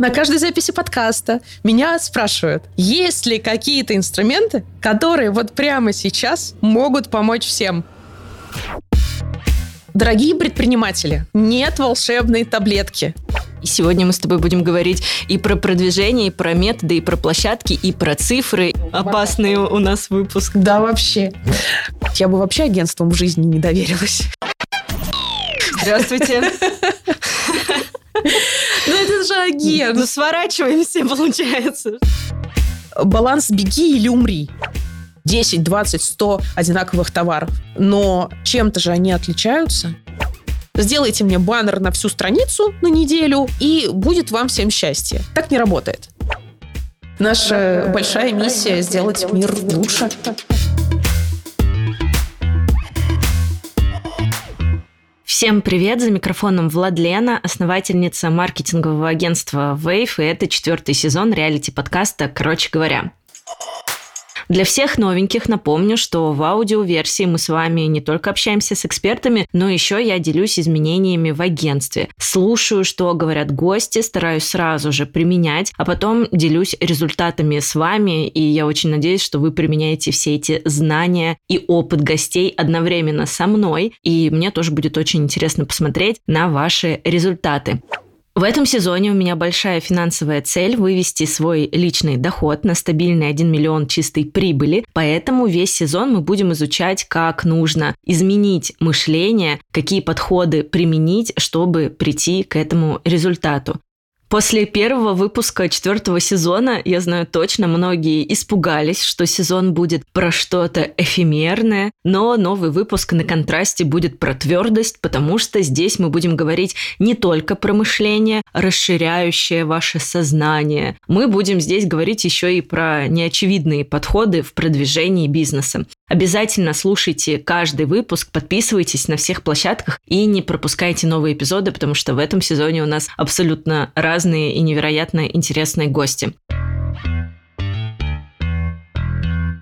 На каждой записи подкаста меня спрашивают, есть ли какие-то инструменты, которые вот прямо сейчас могут помочь всем. Дорогие предприниматели, нет волшебной таблетки. И сегодня мы с тобой будем говорить и про продвижение, и про методы, и про площадки, и про цифры. Опасный у нас выпуск. Да, вообще. Я бы вообще агентством в жизни не доверилась. Здравствуйте. Ну это же агент. Ну сворачиваемся, получается. Баланс «беги или умри». 10, 20, 100 одинаковых товаров. Но чем-то же они отличаются. Сделайте мне баннер на всю страницу на неделю, и будет вам всем счастье. Так не работает. Наша большая миссия – сделать мир лучше. Всем привет! За микрофоном Владлена, основательница маркетингового агентства Wave, и это четвертый сезон реалити-подкаста «Короче говоря». Для всех новеньких напомню, что в аудиоверсии мы с вами не только общаемся с экспертами, но еще я делюсь изменениями в агентстве. Слушаю, что говорят гости, стараюсь сразу же применять, а потом делюсь результатами с вами, и я очень надеюсь, что вы применяете все эти знания и опыт гостей одновременно со мной, и мне тоже будет очень интересно посмотреть на ваши результаты. В этом сезоне у меня большая финансовая цель вывести свой личный доход на стабильный 1 миллион чистой прибыли, поэтому весь сезон мы будем изучать, как нужно изменить мышление, какие подходы применить, чтобы прийти к этому результату. После первого выпуска четвертого сезона, я знаю точно, многие испугались, что сезон будет про что-то эфемерное, но новый выпуск на контрасте будет про твердость, потому что здесь мы будем говорить не только про мышление, расширяющее ваше сознание. Мы будем здесь говорить еще и про неочевидные подходы в продвижении бизнеса. Обязательно слушайте каждый выпуск, подписывайтесь на всех площадках и не пропускайте новые эпизоды, потому что в этом сезоне у нас абсолютно разные и невероятно интересные гости.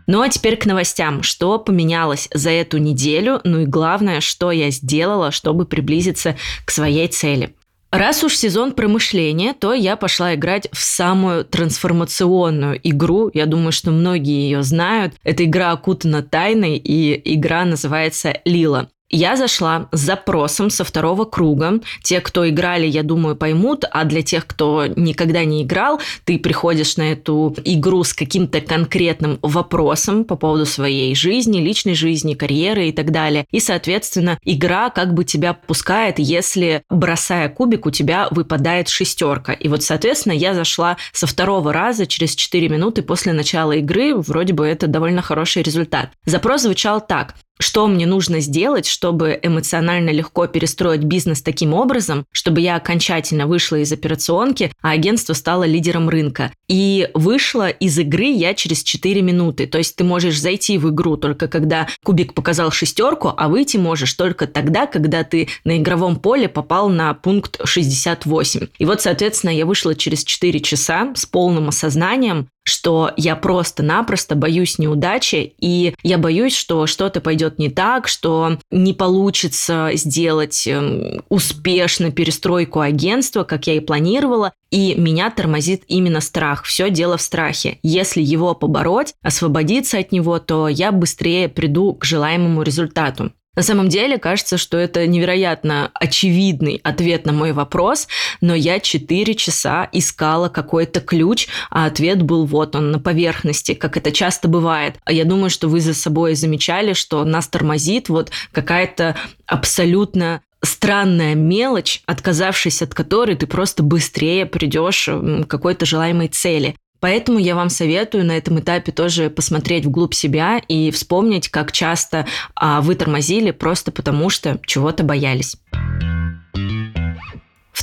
Ну а теперь к новостям. Что поменялось за эту неделю? Ну и главное, что я сделала, чтобы приблизиться к своей цели. Раз уж сезон промышления, то я пошла играть в самую трансформационную игру. Я думаю, что многие ее знают. Эта игра окутана тайной, и игра называется «Лила». Я зашла с запросом со второго круга. Те, кто играли, я думаю, поймут, а для тех, кто никогда не играл, ты приходишь на эту игру с каким-то конкретным вопросом по поводу своей жизни, личной жизни, карьеры и так далее. И, соответственно, игра как бы тебя пускает, если, бросая кубик, у тебя выпадает шестерка. И вот, соответственно, я зашла со второго раза через 4 минуты после начала игры. Вроде бы это довольно хороший результат. Запрос звучал так что мне нужно сделать, чтобы эмоционально легко перестроить бизнес таким образом, чтобы я окончательно вышла из операционки, а агентство стало лидером рынка. И вышла из игры я через 4 минуты. То есть ты можешь зайти в игру только когда кубик показал шестерку, а выйти можешь только тогда, когда ты на игровом поле попал на пункт 68. И вот, соответственно, я вышла через 4 часа с полным осознанием, что я просто-напросто боюсь неудачи, и я боюсь, что что-то пойдет не так, что не получится сделать эм, успешно перестройку агентства, как я и планировала, и меня тормозит именно страх. Все дело в страхе. Если его побороть, освободиться от него, то я быстрее приду к желаемому результату. На самом деле кажется, что это невероятно очевидный ответ на мой вопрос, но я 4 часа искала какой-то ключ, а ответ был вот он на поверхности, как это часто бывает. А я думаю, что вы за собой замечали, что нас тормозит вот какая-то абсолютно странная мелочь, отказавшись от которой ты просто быстрее придешь к какой-то желаемой цели. Поэтому я вам советую на этом этапе тоже посмотреть вглубь себя и вспомнить, как часто а, вы тормозили просто потому, что чего-то боялись.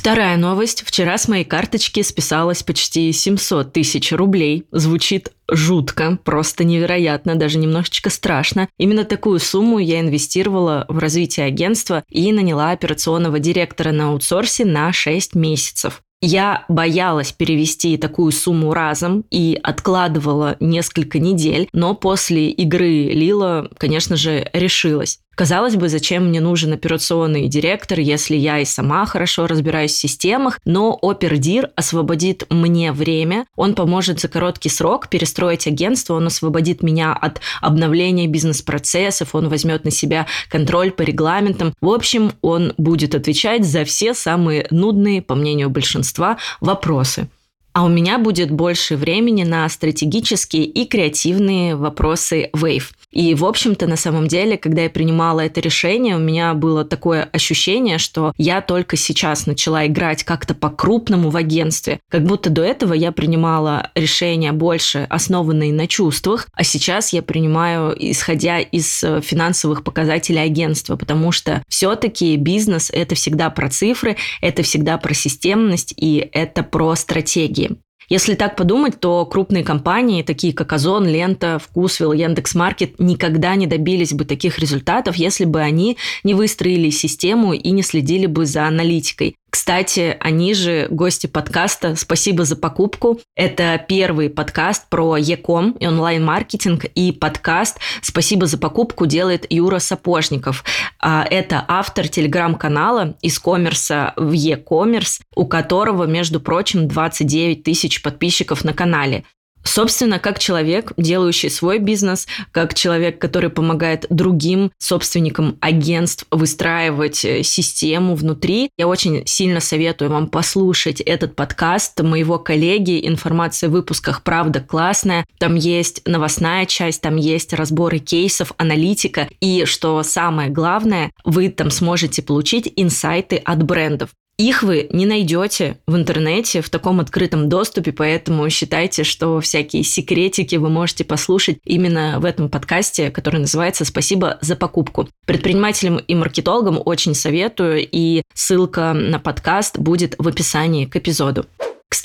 Вторая новость. Вчера с моей карточки списалось почти 700 тысяч рублей. Звучит жутко, просто невероятно, даже немножечко страшно. Именно такую сумму я инвестировала в развитие агентства и наняла операционного директора на аутсорсе на 6 месяцев. Я боялась перевести такую сумму разом и откладывала несколько недель, но после игры Лила, конечно же, решилась. Казалось бы, зачем мне нужен операционный директор, если я и сама хорошо разбираюсь в системах, но опердир освободит мне время, он поможет за короткий срок перестроить агентство, он освободит меня от обновления бизнес-процессов, он возьмет на себя контроль по регламентам. В общем, он будет отвечать за все самые нудные, по мнению большинства, вопросы а у меня будет больше времени на стратегические и креативные вопросы Wave. И, в общем-то, на самом деле, когда я принимала это решение, у меня было такое ощущение, что я только сейчас начала играть как-то по-крупному в агентстве. Как будто до этого я принимала решения больше основанные на чувствах, а сейчас я принимаю, исходя из э, финансовых показателей агентства, потому что все-таки бизнес — это всегда про цифры, это всегда про системность и это про стратегии. Если так подумать, то крупные компании, такие как Озон, Лента, Вкусвилл, Яндекс.Маркет, никогда не добились бы таких результатов, если бы они не выстроили систему и не следили бы за аналитикой. Кстати, они же гости подкаста «Спасибо за покупку». Это первый подкаст про Яком и онлайн-маркетинг, и подкаст «Спасибо за покупку» делает Юра Сапожников. А, это автор телеграм-канала из коммерса в e-commerce, у которого, между прочим, 29 тысяч подписчиков на канале. Собственно, как человек, делающий свой бизнес, как человек, который помогает другим собственникам агентств выстраивать э, систему внутри, я очень сильно советую вам послушать этот подкаст моего коллеги. Информация в выпусках правда классная. Там есть новостная часть, там есть разборы кейсов, аналитика. И что самое главное, вы там сможете получить инсайты от брендов. Их вы не найдете в интернете в таком открытом доступе, поэтому считайте, что всякие секретики вы можете послушать именно в этом подкасте, который называется «Спасибо за покупку». Предпринимателям и маркетологам очень советую, и ссылка на подкаст будет в описании к эпизоду.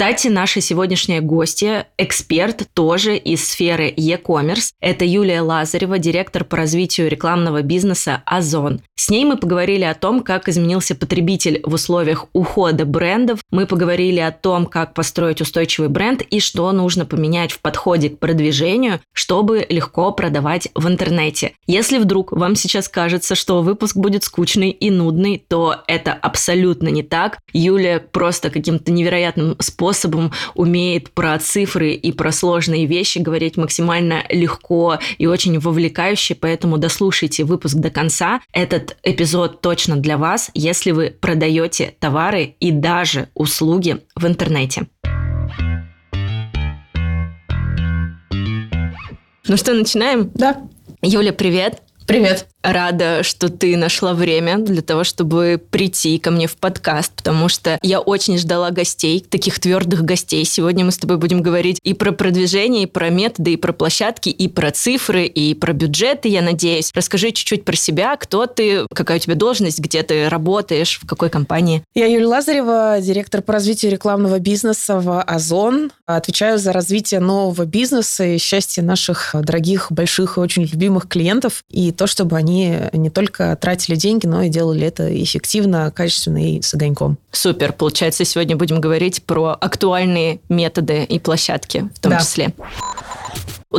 Кстати, наша сегодняшняя гостья, эксперт тоже из сферы e-commerce. Это Юлия Лазарева, директор по развитию рекламного бизнеса «Озон». С ней мы поговорили о том, как изменился потребитель в условиях ухода брендов. Мы поговорили о том, как построить устойчивый бренд и что нужно поменять в подходе к продвижению, чтобы легко продавать в интернете. Если вдруг вам сейчас кажется, что выпуск будет скучный и нудный, то это абсолютно не так. Юлия просто каким-то невероятным способом умеет про цифры и про сложные вещи говорить максимально легко и очень вовлекающе, поэтому дослушайте выпуск до конца. Этот эпизод точно для вас, если вы продаете товары и даже услуги в интернете. Ну что, начинаем? Да. Юля, привет. Привет. Рада, что ты нашла время для того, чтобы прийти ко мне в подкаст, потому что я очень ждала гостей, таких твердых гостей. Сегодня мы с тобой будем говорить и про продвижение, и про методы, и про площадки, и про цифры, и про бюджеты, я надеюсь. Расскажи чуть-чуть про себя, кто ты, какая у тебя должность, где ты работаешь, в какой компании. Я Юлия Лазарева, директор по развитию рекламного бизнеса в Озон. Отвечаю за развитие нового бизнеса и счастье наших дорогих, больших и очень любимых клиентов, и то, чтобы они не только тратили деньги, но и делали это эффективно, качественно и с огоньком. Супер. Получается, сегодня будем говорить про актуальные методы и площадки в том да. числе.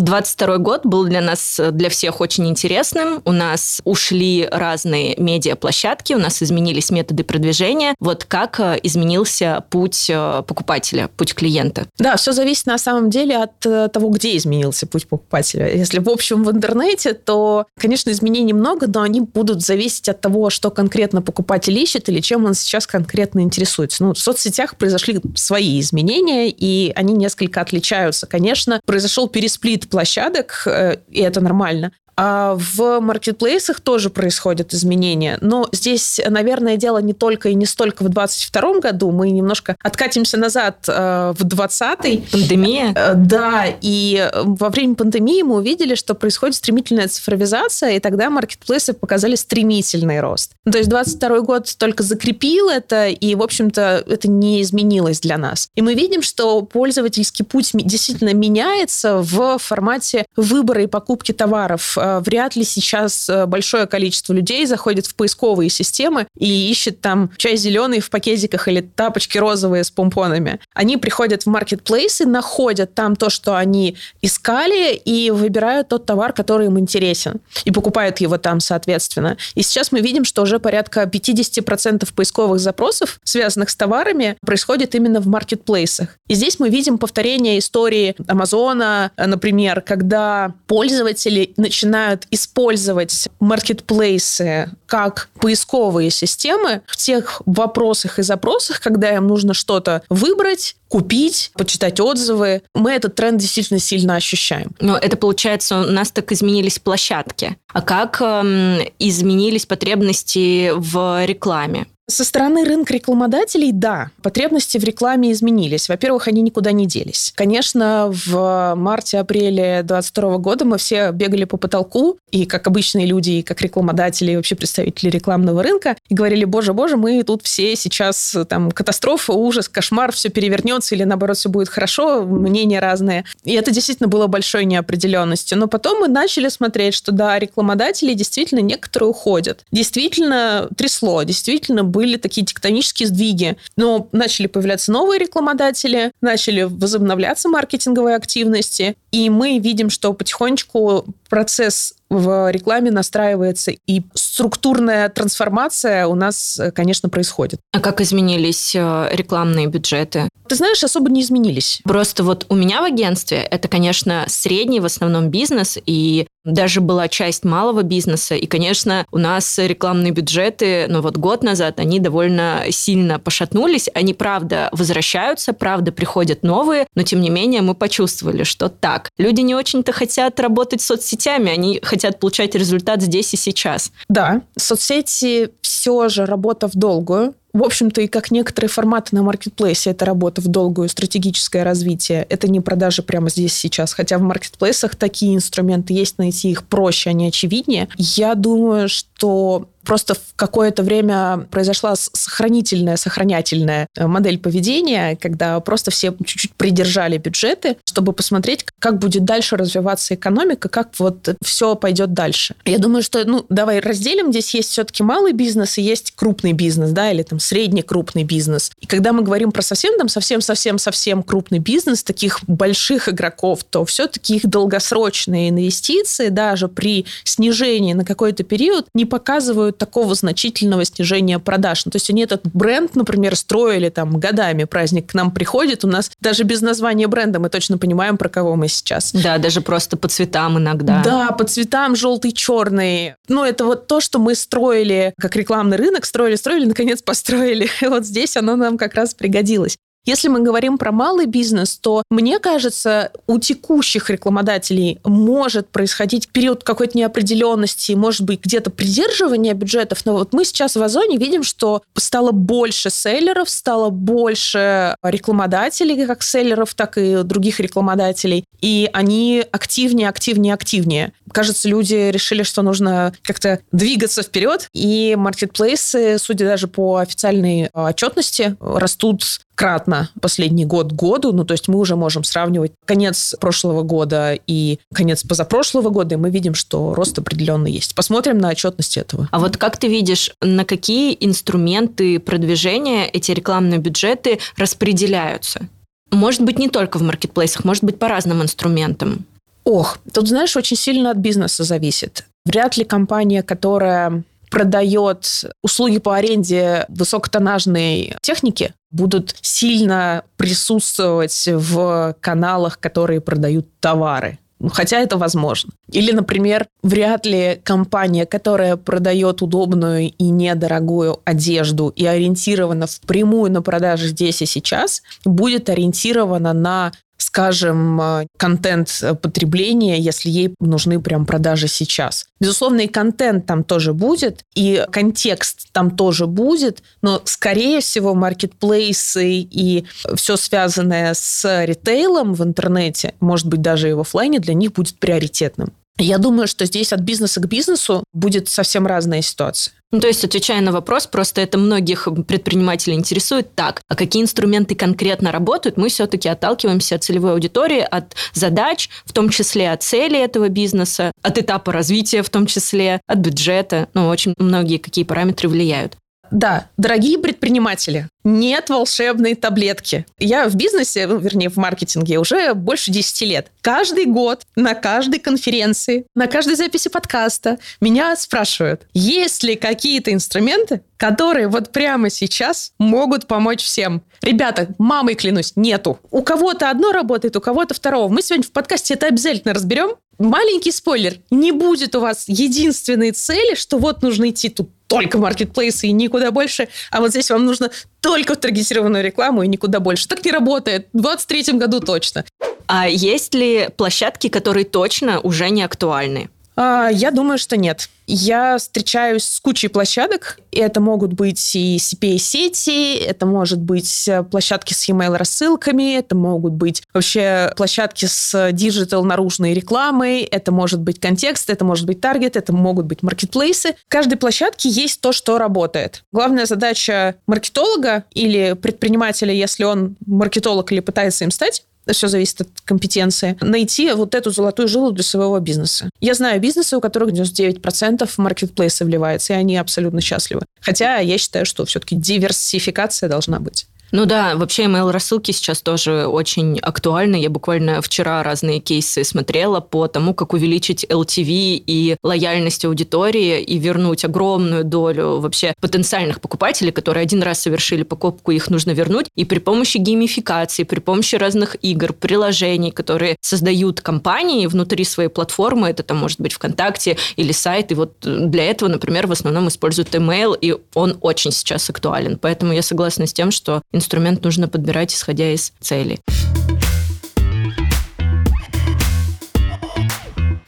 22 год был для нас, для всех очень интересным. У нас ушли разные медиаплощадки, у нас изменились методы продвижения. Вот как э, изменился путь э, покупателя, путь клиента? Да, все зависит на самом деле от э, того, где изменился путь покупателя. Если в общем в интернете, то, конечно, изменений много, но они будут зависеть от того, что конкретно покупатель ищет или чем он сейчас конкретно интересуется. Ну, в соцсетях произошли свои изменения, и они несколько отличаются. Конечно, произошел пересплит площадок, э, и это нормально. А в маркетплейсах тоже происходят изменения. Но здесь, наверное, дело не только и не столько в 2022 году. Мы немножко откатимся назад э, в 2020. Пандемия? Э, да, и во время пандемии мы увидели, что происходит стремительная цифровизация, и тогда маркетплейсы показали стремительный рост. То есть 22 год только закрепил это, и, в общем-то, это не изменилось для нас. И мы видим, что пользовательский путь действительно меняется в формате выбора и покупки товаров вряд ли сейчас э, большое количество людей заходит в поисковые системы и ищет там чай зеленый в пакетиках или тапочки розовые с помпонами. Они приходят в маркетплейсы, находят там то, что они искали, и выбирают тот товар, который им интересен, и покупают его там, соответственно. И сейчас мы видим, что уже порядка 50% поисковых запросов, связанных с товарами, происходит именно в маркетплейсах. И здесь мы видим повторение истории Амазона, например, когда пользователи начинают использовать маркетплейсы как поисковые системы в тех вопросах и запросах, когда им нужно что-то выбрать, купить, почитать отзывы. Мы этот тренд действительно сильно ощущаем. Но это получается, у нас так изменились площадки. А как эм, изменились потребности в рекламе? Со стороны рынка рекламодателей, да, потребности в рекламе изменились. Во-первых, они никуда не делись. Конечно, в марте-апреле 2022 года мы все бегали по потолку, и как обычные люди, и как рекламодатели, и вообще представители рекламного рынка, и говорили, боже-боже, мы тут все сейчас, там, катастрофа, ужас, кошмар, все перевернется, или наоборот, все будет хорошо, мнения разные. И это действительно было большой неопределенностью. Но потом мы начали смотреть, что да, рекламодатели действительно некоторые уходят. Действительно трясло, действительно были такие тектонические сдвиги. Но начали появляться новые рекламодатели, начали возобновляться маркетинговые активности, и мы видим, что потихонечку процесс в рекламе настраивается, и структурная трансформация у нас, конечно, происходит. А как изменились э, рекламные бюджеты? Ты знаешь, особо не изменились. Просто вот у меня в агентстве это, конечно, средний в основном бизнес, и даже была часть малого бизнеса, и, конечно, у нас рекламные бюджеты, ну вот год назад, они довольно сильно пошатнулись, они, правда, возвращаются, правда, приходят новые, но, тем не менее, мы почувствовали, что так, люди не очень-то хотят работать с соцсетями, они хотят получать результат здесь и сейчас. Да, соцсети все же работа в долгую, в общем-то, и как некоторые форматы на маркетплейсе, это работа в долгую, стратегическое развитие. Это не продажи прямо здесь сейчас. Хотя в маркетплейсах такие инструменты есть, найти их проще, они очевиднее. Я думаю, что Просто в какое-то время произошла сохранительная, сохранятельная э, модель поведения, когда просто все чуть-чуть придержали бюджеты, чтобы посмотреть, как будет дальше развиваться экономика, как вот все пойдет дальше. Я думаю, что, ну, давай разделим. Здесь есть все-таки малый бизнес и есть крупный бизнес, да, или там средний крупный бизнес. И когда мы говорим про совсем там совсем-совсем-совсем крупный бизнес, таких больших игроков, то все-таки их долгосрочные инвестиции даже при снижении на какой-то период не показывают требуют такого значительного снижения продаж. Ну, то есть они этот бренд, например, строили там годами. Праздник к нам приходит, у нас даже без названия бренда мы точно понимаем, про кого мы сейчас. Да, даже просто по цветам иногда. Да, по цветам желтый, черный. Ну, это вот то, что мы строили как рекламный рынок, строили, строили, наконец построили. И вот здесь оно нам как раз пригодилось. Если мы говорим про малый бизнес, то, мне кажется, у текущих рекламодателей может происходить период какой-то неопределенности, может быть, где-то придерживания бюджетов. Но вот мы сейчас в Озоне видим, что стало больше селлеров, стало больше рекламодателей, как селлеров, так и других рекламодателей. И они активнее, активнее, активнее. Кажется, люди решили, что нужно как-то двигаться вперед. И маркетплейсы, судя даже по официальной отчетности, растут кратно последний год году. Ну, то есть мы уже можем сравнивать конец прошлого года и конец позапрошлого года, и мы видим, что рост определенно есть. Посмотрим на отчетность этого. А вот как ты видишь, на какие инструменты продвижения эти рекламные бюджеты распределяются? Может быть, не только в маркетплейсах, может быть, по разным инструментам. Ох, тут, знаешь, очень сильно от бизнеса зависит. Вряд ли компания, которая продает услуги по аренде высокотоннажной техники, будут сильно присутствовать в каналах, которые продают товары. Ну, хотя это возможно. Или, например, вряд ли компания, которая продает удобную и недорогую одежду и ориентирована впрямую на продажи здесь и сейчас, будет ориентирована на скажем, э, контент э, потребления, если ей нужны прям продажи сейчас. Безусловно, и контент там тоже будет, и контекст там тоже будет, но, скорее всего, маркетплейсы и все связанное с ритейлом в интернете, может быть, даже и в офлайне, для них будет приоритетным. Я думаю, что здесь от бизнеса к бизнесу будет совсем разная ситуация. Ну, то есть, отвечая на вопрос, просто это многих предпринимателей интересует так, а какие инструменты конкретно работают, мы все-таки отталкиваемся от целевой аудитории, от задач, в том числе от цели этого бизнеса, от этапа развития в том числе, от бюджета. Ну, очень многие какие параметры влияют. Да, дорогие предприниматели, нет волшебной таблетки. Я в бизнесе, ну, вернее, в маркетинге уже больше 10 лет. Каждый год на каждой конференции, на каждой записи подкаста меня спрашивают, есть ли какие-то инструменты, которые вот прямо сейчас могут помочь всем. Ребята, мамой клянусь, нету. У кого-то одно работает, у кого-то второго. Мы сегодня в подкасте это обязательно разберем. Маленький спойлер. Не будет у вас единственной цели, что вот нужно идти тут только маркетплейсы и никуда больше, а вот здесь вам нужно только в таргетированную рекламу и никуда больше. Так не работает. В 2023 году точно. А есть ли площадки, которые точно уже не актуальны? А, я думаю, что нет. Я встречаюсь с кучей площадок. Это могут быть и CPA-сети, это может быть э, площадки с e-mail рассылками, это могут быть вообще площадки с digital наружной рекламой, это может быть контекст, это может быть таргет, это могут быть маркетплейсы. В каждой площадке есть то, что работает. Главная задача маркетолога или предпринимателя, если он маркетолог или пытается им стать, все зависит от компетенции, найти вот эту золотую жилу для своего бизнеса. Я знаю бизнесы, у которых 99% в маркетплейсы вливается, и они абсолютно счастливы. Хотя я считаю, что все-таки диверсификация должна быть. Ну да, вообще email-рассылки сейчас тоже очень актуальны. Я буквально вчера разные кейсы смотрела по тому, как увеличить LTV и лояльность аудитории и вернуть огромную долю вообще потенциальных покупателей, которые один раз совершили покупку, их нужно вернуть. И при помощи геймификации, при помощи разных игр, приложений, которые создают компании внутри своей платформы, это там может быть ВКонтакте или сайт, и вот для этого, например, в основном используют email, и он очень сейчас актуален. Поэтому я согласна с тем, что инструмент нужно подбирать, исходя из цели.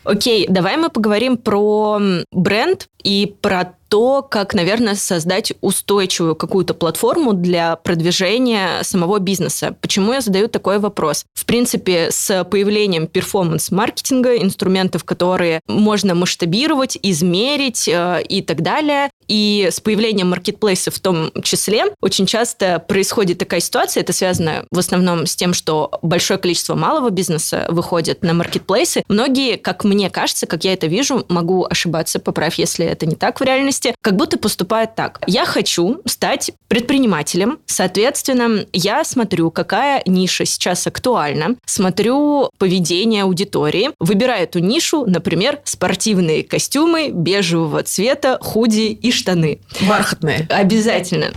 Окей, давай мы поговорим про бренд и про то, как, наверное, создать устойчивую какую-то платформу для продвижения самого бизнеса. Почему я задаю такой вопрос? В принципе, с появлением перформанс-маркетинга, инструментов, которые можно масштабировать, измерить э, и так далее, и с появлением маркетплейса в том числе, очень часто происходит такая ситуация, это связано в основном с тем, что большое количество малого бизнеса выходит на маркетплейсы. Многие, как мне кажется, как я это вижу, могу ошибаться, поправь, если это не так в реальности, как будто поступает так. Я хочу стать предпринимателем, соответственно, я смотрю, какая ниша сейчас актуальна, смотрю поведение аудитории, выбираю эту нишу, например, спортивные костюмы бежевого цвета, худи и штаны. Бархатные. Обязательно.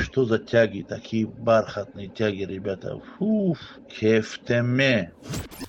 Что за тяги, такие бархатные тяги, ребята. Фуф, кефтеме.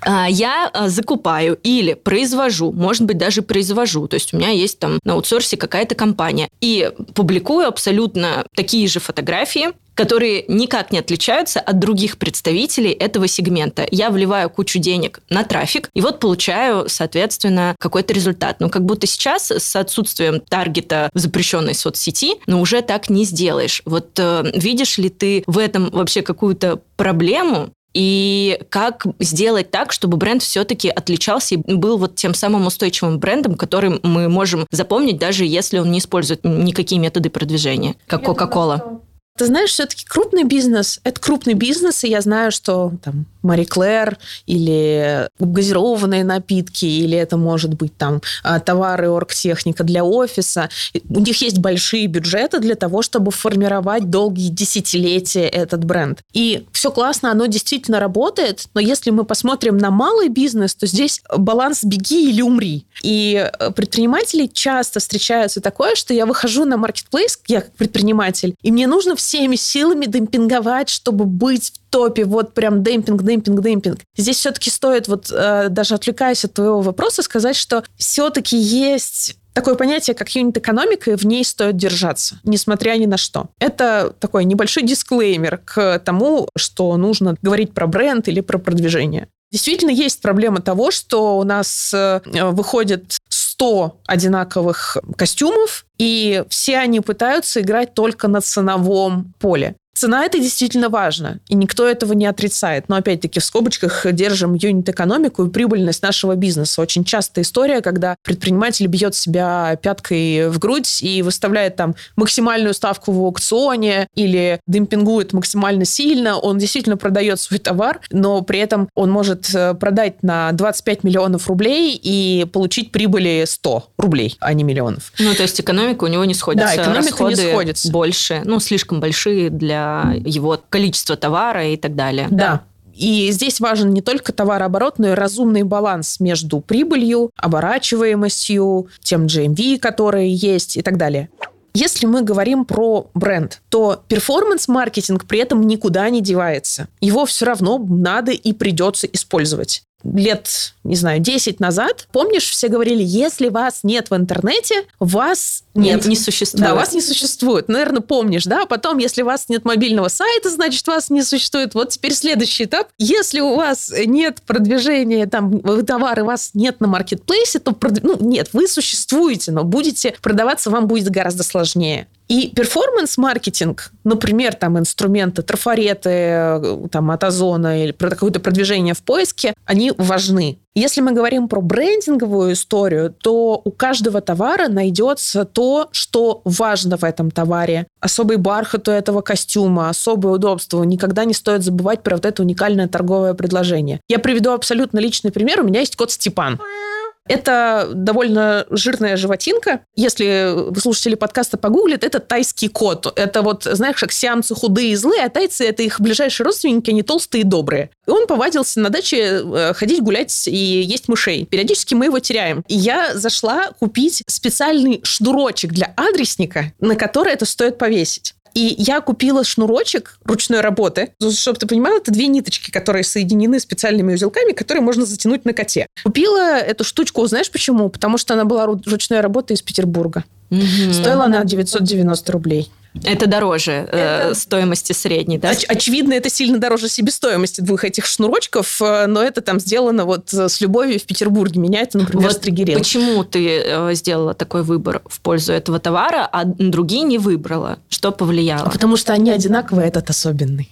А, я а, закупаю или произвожу, может быть, даже произвожу. То есть у меня есть там на аутсорсе какая-то компания. И публикую абсолютно такие же фотографии, которые никак не отличаются от других представителей этого сегмента. Я вливаю кучу денег на трафик, и вот получаю, соответственно, какой-то результат. Но как будто сейчас с отсутствием таргета в запрещенной соцсети, ну, уже так не сделаешь. Вот э, видишь ли ты в этом вообще какую-то проблему, и как сделать так, чтобы бренд все-таки отличался и был вот тем самым устойчивым брендом, который мы можем запомнить, даже если он не использует никакие методы продвижения, как Coca-Cola. Ты знаешь, все-таки крупный бизнес – это крупный бизнес, и я знаю, что там Мари Клэр или газированные напитки, или это может быть там а, товары оргтехника для офиса. У них есть большие бюджеты для того, чтобы формировать долгие десятилетия этот бренд. И все классно, оно действительно работает, но если мы посмотрим на малый бизнес, то здесь баланс «беги или умри». И э, предприниматели часто встречаются такое, что я выхожу на маркетплейс, я как предприниматель, и мне нужно всеми силами демпинговать, чтобы быть в топе, вот прям демпинг, демпинг, демпинг. Здесь все-таки стоит, вот э, даже отвлекаясь от твоего вопроса, сказать, что все-таки есть такое понятие, как юнит-экономика, и в ней стоит держаться, несмотря ни на что. Это такой небольшой дисклеймер к тому, что нужно говорить про бренд или про продвижение. Действительно, есть проблема того, что у нас э, выходит 100 одинаковых костюмов, и все они пытаются играть только на ценовом поле. Цена это действительно важно, и никто этого не отрицает. Но опять-таки в скобочках держим юнит-экономику и прибыльность нашего бизнеса. Очень частая история, когда предприниматель бьет себя пяткой в грудь и выставляет там максимальную ставку в аукционе или демпингует максимально сильно. Он действительно продает свой товар, но при этом он может э, продать на 25 миллионов рублей и получить прибыли 100 рублей, а не миллионов. Ну, то есть экономика у него не сходится. Да, экономика не сходится. больше, ну, слишком большие для его количество товара и так далее. Да. И здесь важен не только товарооборот, но и разумный баланс между прибылью, оборачиваемостью, тем GMV, которые есть и так далее. Если мы говорим про бренд, то перформанс-маркетинг при этом никуда не девается. Его все равно надо и придется использовать лет, не знаю, 10 назад, помнишь, все говорили, если вас нет в интернете, вас нет. Не, не существует. Да, вас не существует. Наверное, помнишь, да? Потом, если у вас нет мобильного сайта, значит, вас не существует. Вот теперь следующий этап. Если у вас нет продвижения, там, товары, вас нет на маркетплейсе, то, ну, нет, вы существуете, но будете продаваться, вам будет гораздо сложнее. И перформанс-маркетинг, например, там инструменты, трафареты там, от Озона или про какое-то продвижение в поиске, они важны. Если мы говорим про брендинговую историю, то у каждого товара найдется то, что важно в этом товаре. Особый бархат у этого костюма, особое удобство. Никогда не стоит забывать про вот это уникальное торговое предложение. Я приведу абсолютно личный пример. У меня есть кот Степан. Это довольно жирная животинка. Если вы слушатели подкаста погуглят, это тайский кот. Это вот, знаешь, как сиамцы худые и злые, а тайцы – это их ближайшие родственники, они толстые и добрые. И он повадился на даче э, ходить гулять и есть мышей. Периодически мы его теряем. И я зашла купить специальный шнурочек для адресника, на который это стоит повесить. И я купила шнурочек ручной работы. Чтобы ты понимала, это две ниточки, которые соединены специальными узелками, которые можно затянуть на коте. Купила эту штучку, знаешь почему? Потому что она была ручной работы из Петербурга. Угу. Стоила она 990 рублей. Это дороже э, это... Э, стоимости средней, да? Оч- очевидно, это сильно дороже себестоимости двух этих шнурочков, э, но это там сделано вот э, с любовью в Петербурге. Меня это, например, вот стригерило. Почему ты э, сделала такой выбор в пользу этого товара, а другие не выбрала? Что повлияло? А потому что они одинаковые, этот особенный.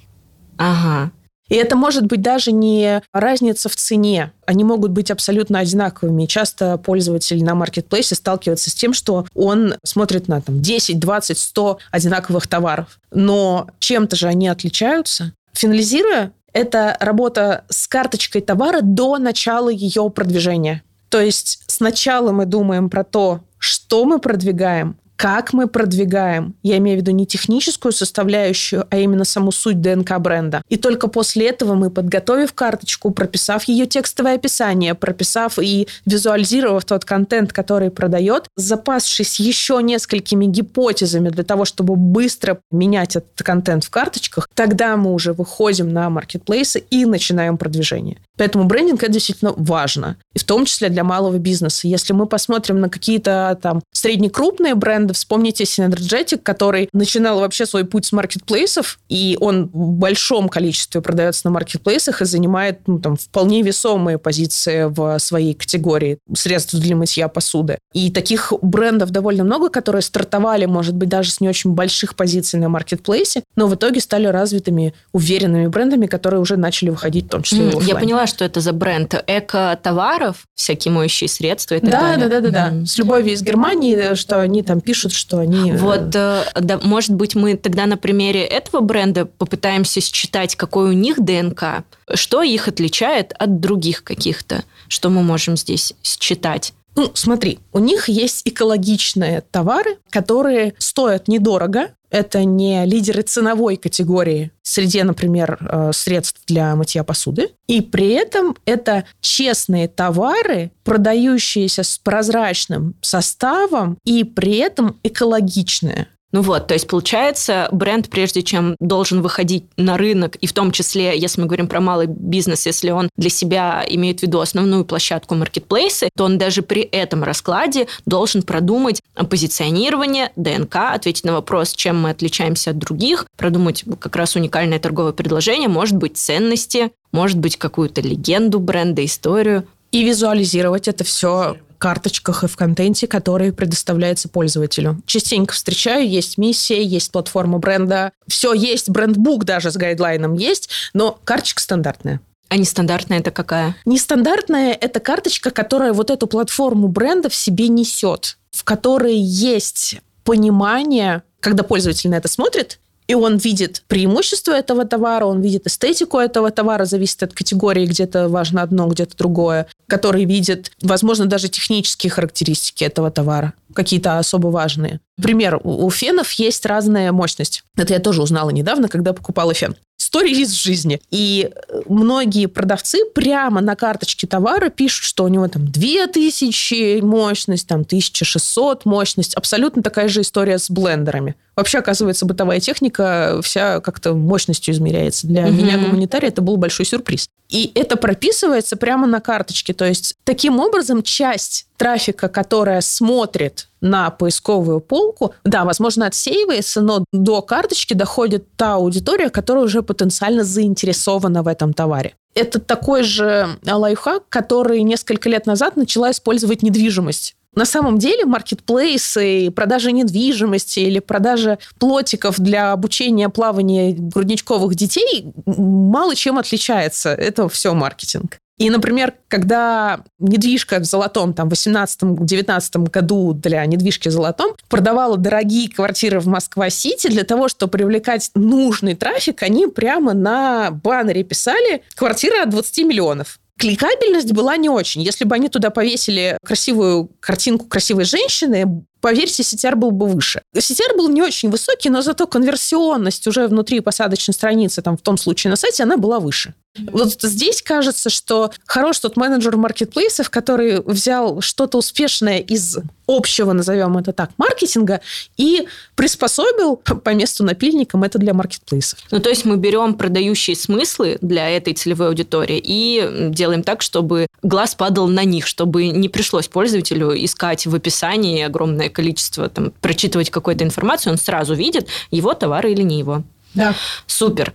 Ага. И это может быть даже не разница в цене. Они могут быть абсолютно одинаковыми. часто пользователь на маркетплейсе сталкивается с тем, что он смотрит на там, 10, 20, 100 одинаковых товаров. Но чем-то же они отличаются. Финализируя, это работа с карточкой товара до начала ее продвижения. То есть сначала мы думаем про то, что мы продвигаем, как мы продвигаем, я имею в виду не техническую составляющую, а именно саму суть ДНК бренда. И только после этого мы, подготовив карточку, прописав ее текстовое описание, прописав и визуализировав тот контент, который продает, запасшись еще несколькими гипотезами для того, чтобы быстро менять этот контент в карточках, тогда мы уже выходим на маркетплейсы и начинаем продвижение. Поэтому брендинг это действительно важно. И в том числе для малого бизнеса. Если мы посмотрим на какие-то там среднекрупные бренды, вспомните Synergetic, который начинал вообще свой путь с маркетплейсов, и он в большом количестве продается на маркетплейсах и занимает ну, там, вполне весомые позиции в своей категории средств для мытья посуды. И таких брендов довольно много, которые стартовали, может быть, даже с не очень больших позиций на маркетплейсе, но в итоге стали развитыми, уверенными брендами, которые уже начали выходить в том числе mm, Я поняла, что это за бренд эко-товаров, всякие моющие средства и так да, далее. Да, да, да, да. С любовью из Германии, что они там пишут, что они... Э, вот, э, да, может быть, мы тогда на примере этого бренда попытаемся считать, какой у них ДНК, что их отличает от других каких-то, что мы можем здесь считать. Ну, смотри, у них есть экологичные товары, которые стоят недорого, это не лидеры ценовой категории среди, например, э, средств для мытья посуды. И при этом это честные товары, продающиеся с прозрачным составом и при этом экологичные. Ну вот, то есть получается, бренд, прежде чем должен выходить на рынок, и в том числе, если мы говорим про малый бизнес, если он для себя имеет в виду основную площадку маркетплейсы, то он даже при этом раскладе должен продумать позиционирование, ДНК, ответить на вопрос, чем мы отличаемся от других, продумать как раз уникальное торговое предложение, может быть, ценности, может быть, какую-то легенду бренда, историю. И визуализировать это все карточках и в контенте, который предоставляется пользователю. Частенько встречаю, есть миссия, есть платформа бренда, все есть, брендбук даже с гайдлайном есть, но карточка стандартная. А нестандартная это какая? Нестандартная – это карточка, которая вот эту платформу бренда в себе несет, в которой есть понимание, когда пользователь на это смотрит, и он видит преимущество этого товара, он видит эстетику этого товара, зависит от категории, где-то важно одно, где-то другое, который видит, возможно, даже технические характеристики этого товара, какие-то особо важные. Например, у фенов есть разная мощность. Это я тоже узнала недавно, когда покупала фен сторис в жизни. И многие продавцы прямо на карточке товара пишут, что у него там 2000 мощность, там 1600 мощность. Абсолютно такая же история с блендерами. Вообще, оказывается, бытовая техника вся как-то мощностью измеряется. Для mm-hmm. меня, гуманитария, это был большой сюрприз. И это прописывается прямо на карточке. То есть, таким образом, часть трафика, которая смотрит на поисковую полку, да, возможно, отсеивается, но до карточки доходит та аудитория, которая уже потенциально заинтересована в этом товаре. Это такой же лайфхак, который несколько лет назад начала использовать недвижимость. На самом деле маркетплейсы, продажа недвижимости или продажа плотиков для обучения плавания грудничковых детей мало чем отличается. Это все маркетинг. И, например, когда недвижка в золотом, там, в 18-19 году для недвижки в золотом продавала дорогие квартиры в Москва-Сити, для того, чтобы привлекать нужный трафик, они прямо на баннере писали «квартира от 20 миллионов». Кликабельность была не очень. Если бы они туда повесили красивую картинку красивой женщины, поверьте, CTR был бы выше. CTR был не очень высокий, но зато конверсионность уже внутри посадочной страницы, там в том случае на сайте, она была выше. Вот здесь кажется, что хорош тот менеджер маркетплейсов, который взял что-то успешное из общего, назовем это так, маркетинга и приспособил по месту напильникам это для маркетплейсов. Ну, то есть мы берем продающие смыслы для этой целевой аудитории и делаем так, чтобы глаз падал на них, чтобы не пришлось пользователю искать в описании огромное количество, там, прочитывать какую-то информацию, он сразу видит, его товар или не его. Да. Супер.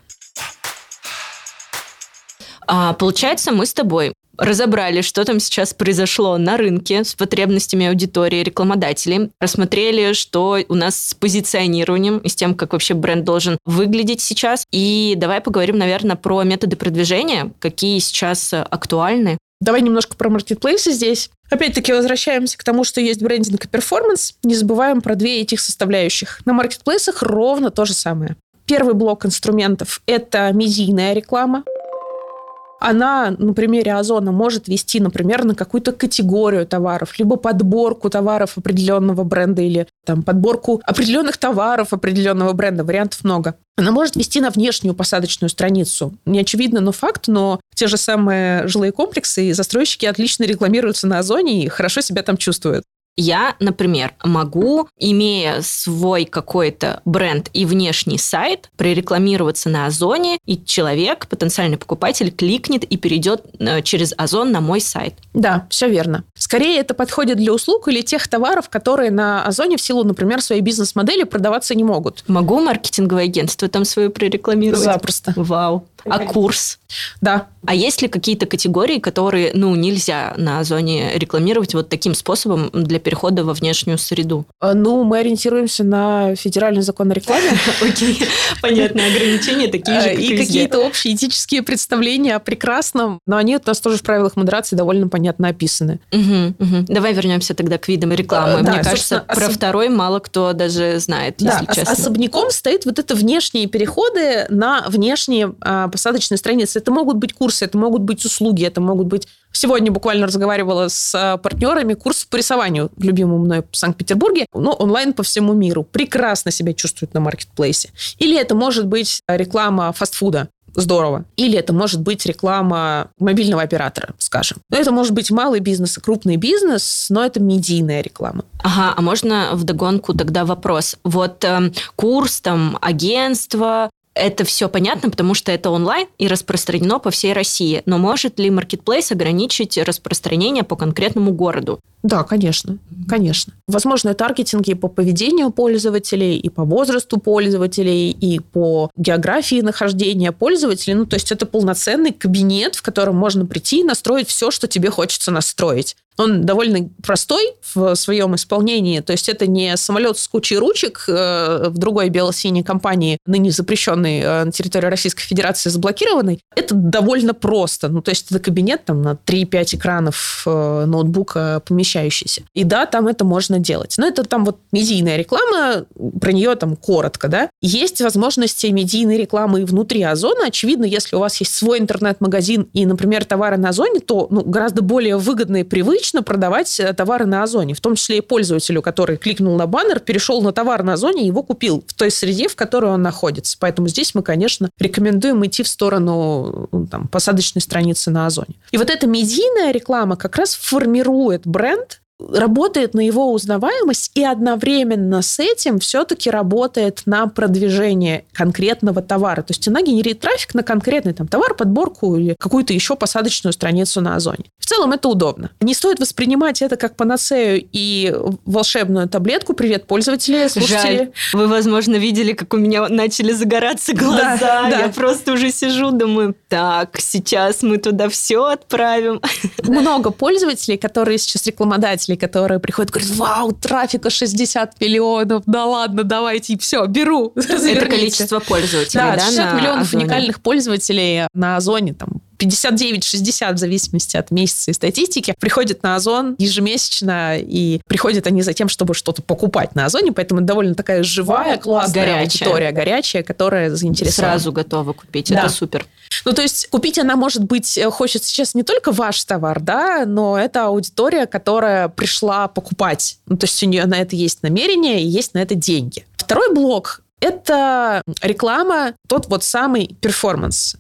А, получается, мы с тобой разобрали, что там сейчас произошло на рынке с потребностями аудитории, рекламодателей, рассмотрели, что у нас с позиционированием и с тем, как вообще бренд должен выглядеть сейчас. И давай поговорим, наверное, про методы продвижения, какие сейчас актуальны. Давай немножко про маркетплейсы здесь. Опять-таки возвращаемся к тому, что есть брендинг и перформанс. Не забываем про две этих составляющих. На маркетплейсах ровно то же самое. Первый блок инструментов – это медийная реклама она на примере Озона может вести, например, на какую-то категорию товаров, либо подборку товаров определенного бренда или там подборку определенных товаров определенного бренда. Вариантов много. Она может вести на внешнюю посадочную страницу. Не очевидно, но факт, но те же самые жилые комплексы и застройщики отлично рекламируются на Озоне и хорошо себя там чувствуют. Я, например, могу, имея свой какой-то бренд и внешний сайт, прорекламироваться на Озоне, и человек, потенциальный покупатель, кликнет и перейдет э, через Озон на мой сайт. Да, все верно. Скорее это подходит для услуг или тех товаров, которые на Озоне в силу, например, своей бизнес-модели продаваться не могут. Могу маркетинговое агентство там свое прорекламировать? Запросто. Вау. А курс? Да. А есть ли какие-то категории, которые, ну, нельзя на Озоне рекламировать вот таким способом для перехода во внешнюю среду? А, ну, мы ориентируемся на федеральный закон о рекламе. Окей, понятно, ограничения такие же, И какие-то общие этические представления о прекрасном, но они у нас тоже в правилах модерации довольно понятно описаны. Давай вернемся тогда к видам рекламы. Мне кажется, про второй мало кто даже знает, если честно. особняком стоит вот это внешние переходы на внешние посадочные страницы. Это могут быть курсы, это могут быть услуги, это могут быть... Сегодня буквально разговаривала с а, партнерами курс по рисованию в любимом мной в Санкт-Петербурге, но онлайн по всему миру. Прекрасно себя чувствуют на маркетплейсе. Или это может быть реклама фастфуда здорово. Или это может быть реклама мобильного оператора, скажем. Но это может быть малый бизнес крупный бизнес, но это медийная реклама. Ага, а можно вдогонку тогда вопрос? Вот э, курс, там, агентство, это все понятно, потому что это онлайн и распространено по всей России. Но может ли Marketplace ограничить распространение по конкретному городу? Да, конечно, конечно. Возможно, таргетинги по поведению пользователей, и по возрасту пользователей, и по географии нахождения пользователей. Ну, то есть это полноценный кабинет, в котором можно прийти и настроить все, что тебе хочется настроить. Он довольно простой в своем исполнении. То есть это не самолет с кучей ручек э, в другой бело-синей компании, ныне запрещенной э, на территории Российской Федерации, заблокированный. Это довольно просто. Ну, то есть это кабинет там на 3-5 экранов э, ноутбука помещающийся. И да, там это можно делать. Но это там вот медийная реклама, про нее там коротко, да. Есть возможности медийной рекламы и внутри Озона. Очевидно, если у вас есть свой интернет-магазин и, например, товары на Озоне, то ну, гораздо более выгодно и привычно продавать э, товары на Озоне, в том числе и пользователю, который кликнул на баннер, перешел на товар на Озоне и его купил в той среде, в которой он находится. Поэтому здесь мы, конечно, рекомендуем идти в сторону там, посадочной страницы на Озоне. И вот эта медийная реклама как раз формирует бренд, работает на его узнаваемость и одновременно с этим все-таки работает на продвижение конкретного товара. То есть она генерит трафик на конкретный там, товар, подборку или какую-то еще посадочную страницу на Озоне. В целом это удобно. Не стоит воспринимать это как панацею и волшебную таблетку. Привет, пользователи, слушатели. Жаль. Вы, возможно, видели, как у меня начали загораться глаза. Да, да. Я просто уже сижу, думаю, так, сейчас мы туда все отправим. Много пользователей, которые сейчас рекламодатели, которые приходят и говорят, вау, трафика 60 миллионов, да ладно, давайте, все, беру. Это количество пользователей, да? Да, 60 миллионов Озоне. уникальных пользователей на Озоне, там, 59-60 в зависимости от месяца и статистики, приходят на Озон ежемесячно, и приходят они за тем, чтобы что-то покупать на Озоне, поэтому это довольно такая живая, классная горячая. аудитория, горячая, которая заинтересована. Сразу готова купить, да. это супер. Ну, то есть купить она, может быть, э, хочет сейчас не только ваш товар, да, но это аудитория, которая пришла покупать. Ну, то есть у нее на это есть намерение и есть на это деньги. Второй блок это реклама, тот вот самый перформанс.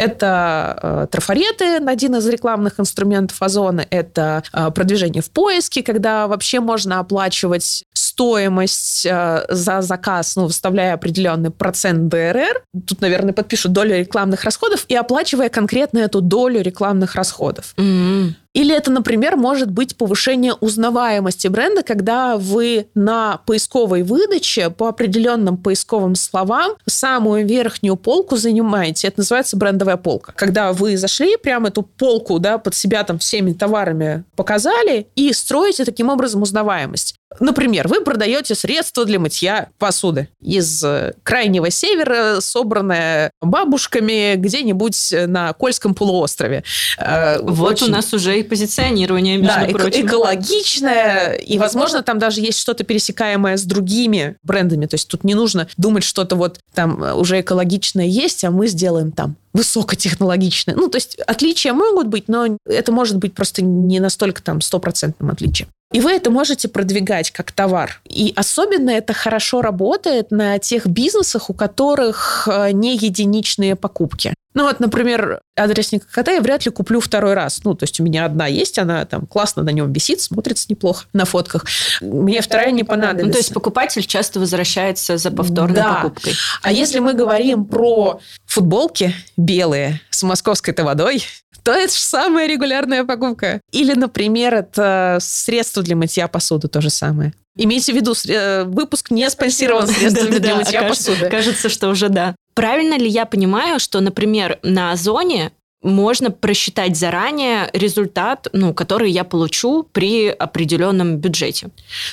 Это э, трафареты, один из рекламных инструментов Озона. Это э, продвижение в поиске, когда вообще можно оплачивать стоимость э, за заказ, ну, выставляя определенный процент ДРР. Тут, наверное, подпишут долю рекламных расходов и оплачивая конкретно эту долю рекламных расходов. Mm-hmm. Или это, например, может быть повышение узнаваемости бренда, когда вы на поисковой выдаче по определенным поисковым словам самую верхнюю полку занимаете. Это называется брендовая полка. Когда вы зашли, прямо эту полку да, под себя там всеми товарами показали и строите таким образом узнаваемость. Например, вы продаете средства для мытья посуды из э, крайнего севера, собранное бабушками где-нибудь на Кольском полуострове. Э, вот Очень... у нас уже и позиционирование, между да, прочим. экологичное, и, возможно, там даже есть что-то пересекаемое с другими брендами. То есть тут не нужно думать, что-то вот там уже экологичное есть, а мы сделаем там высокотехнологичное. Ну, то есть отличия могут быть, но это может быть просто не настолько там стопроцентным отличием. И вы это можете продвигать как товар. И особенно это хорошо работает на тех бизнесах, у которых э, не единичные покупки. Ну вот, например, адресник КТ я вряд ли куплю второй раз. Ну, то есть у меня одна есть, она там классно на нем висит, смотрится неплохо на фотках. Мне вторая не понадобится. Ну, то есть покупатель часто возвращается за повторной да. покупкой. А если мы говорим про футболки белые с московской-то водой, то это же самая регулярная покупка. Или, например, это средство для мытья посуды, то же самое. Имейте в виду, э, выпуск не спонсирован средствами для мытья посуды. Кажется, что уже да. Правильно ли я понимаю, что, например, на Озоне можно просчитать заранее результат, ну, который я получу при определенном бюджете.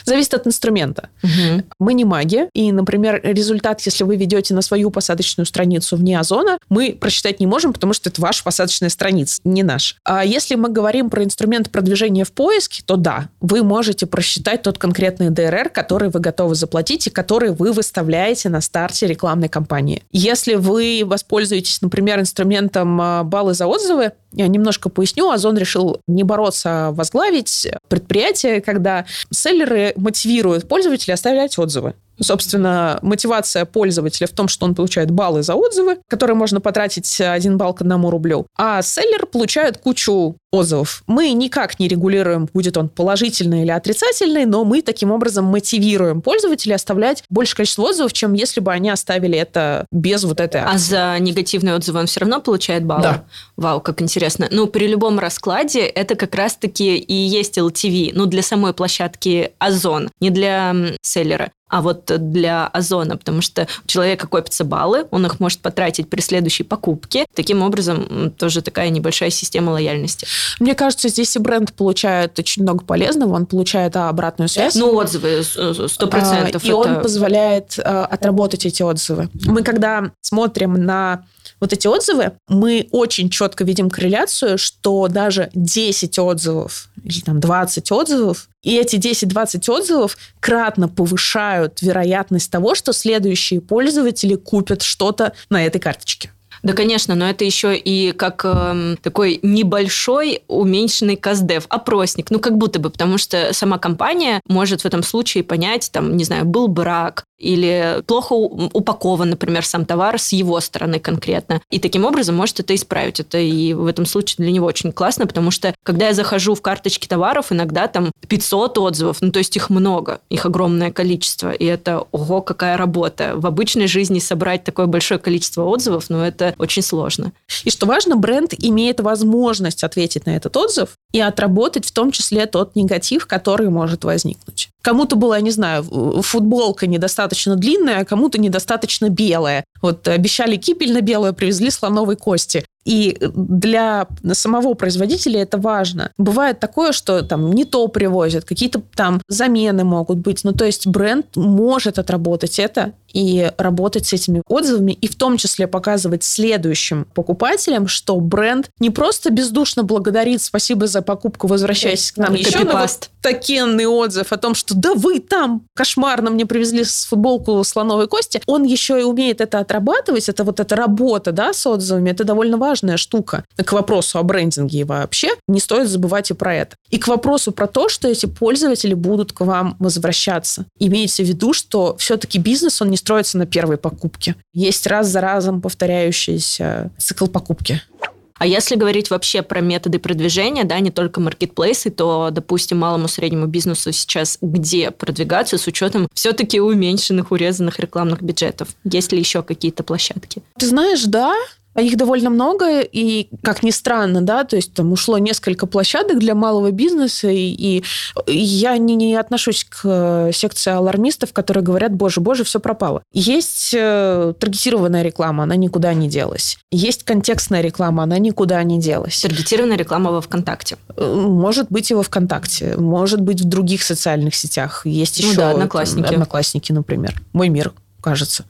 Зависит от инструмента. Угу. Мы не маги, и, например, результат, если вы ведете на свою посадочную страницу вне озона, мы просчитать не можем, потому что это ваша посадочная страница, не наша. А если мы говорим про инструмент продвижения в поиске, то да, вы можете просчитать тот конкретный ДРР, который вы готовы заплатить и который вы выставляете на старте рекламной кампании. Если вы воспользуетесь, например, инструментом а, баллы за отзывы. Я немножко поясню. Озон решил не бороться, а возглавить предприятие, когда селлеры мотивируют пользователей оставлять отзывы. Собственно, мотивация пользователя в том, что он получает баллы за отзывы, которые можно потратить один балл к одному рублю. А селлер получает кучу отзывов. Мы никак не регулируем, будет он положительный или отрицательный, но мы таким образом мотивируем пользователей оставлять больше количество отзывов, чем если бы они оставили это без вот этой акции. А за негативные отзывы он все равно получает баллы? Да. Вау, как интересно. Ну, при любом раскладе это как раз-таки и есть LTV, ну, для самой площадки Озон, не для селлера. а вот для Озона, потому что у человека копятся баллы, он их может потратить при следующей покупке. Таким образом, тоже такая небольшая система лояльности. Мне кажется, здесь и бренд получает очень много полезного, он получает а, обратную связь. Ну, отзывы, сто процентов. А, и это... он позволяет а, отработать эти отзывы. Мы когда смотрим на вот эти отзывы, мы очень четко видим корреляцию, что даже 10 отзывов или там 20 отзывов, и эти 10-20 отзывов кратно повышают вероятность того, что следующие пользователи купят что-то на этой карточке. Да, конечно, но это еще и как э, такой небольшой уменьшенный каздев, опросник, ну как будто бы, потому что сама компания может в этом случае понять, там, не знаю, был брак, или плохо упакован, например, сам товар с его стороны конкретно. И таким образом может это исправить. Это и в этом случае для него очень классно, потому что когда я захожу в карточки товаров, иногда там 500 отзывов, ну то есть их много, их огромное количество, и это, ого, какая работа. В обычной жизни собрать такое большое количество отзывов, ну это очень сложно. И что важно, бренд имеет возможность ответить на этот отзыв и отработать в том числе тот негатив, который может возникнуть. Кому-то была, не знаю, футболка недостаточно длинная, а кому-то недостаточно белая. Вот обещали кипельно белую, привезли слоновой кости. И для самого производителя это важно. Бывает такое, что там не то привозят, какие-то там замены могут быть. Ну, то есть бренд может отработать это и работать с этими отзывами, и в том числе показывать следующим покупателям, что бренд не просто бездушно благодарит, спасибо за покупку, возвращайтесь к нам еще на вот такенный отзыв о том, что да вы там! Кошмарно мне привезли с футболку слоновой кости, он еще и умеет это отрабатывать, это вот эта работа, да, с отзывами, это довольно важная штука. К вопросу о брендинге вообще, не стоит забывать и про это. И к вопросу про то, что эти пользователи будут к вам возвращаться. Имейте в виду, что все-таки бизнес, он не строится на первой покупке. Есть раз за разом повторяющийся цикл покупки. А если говорить вообще про методы продвижения, да, не только маркетплейсы, то, допустим, малому среднему бизнесу сейчас где продвигаться с учетом все-таки уменьшенных, урезанных рекламных бюджетов? Есть ли еще какие-то площадки? Ты знаешь, да, их довольно много, и, как ни странно, да, то есть там ушло несколько площадок для малого бизнеса, и, и я не, не отношусь к э, секции алармистов, которые говорят, боже, боже, все пропало. Есть э, таргетированная реклама, она никуда не делась. Есть контекстная реклама, она никуда не делась. Таргетированная реклама во ВКонтакте? Э, может быть и во ВКонтакте, может быть в других социальных сетях. Есть ну еще... да, Одноклассники. Одноклассники, например. Мой мир, кажется.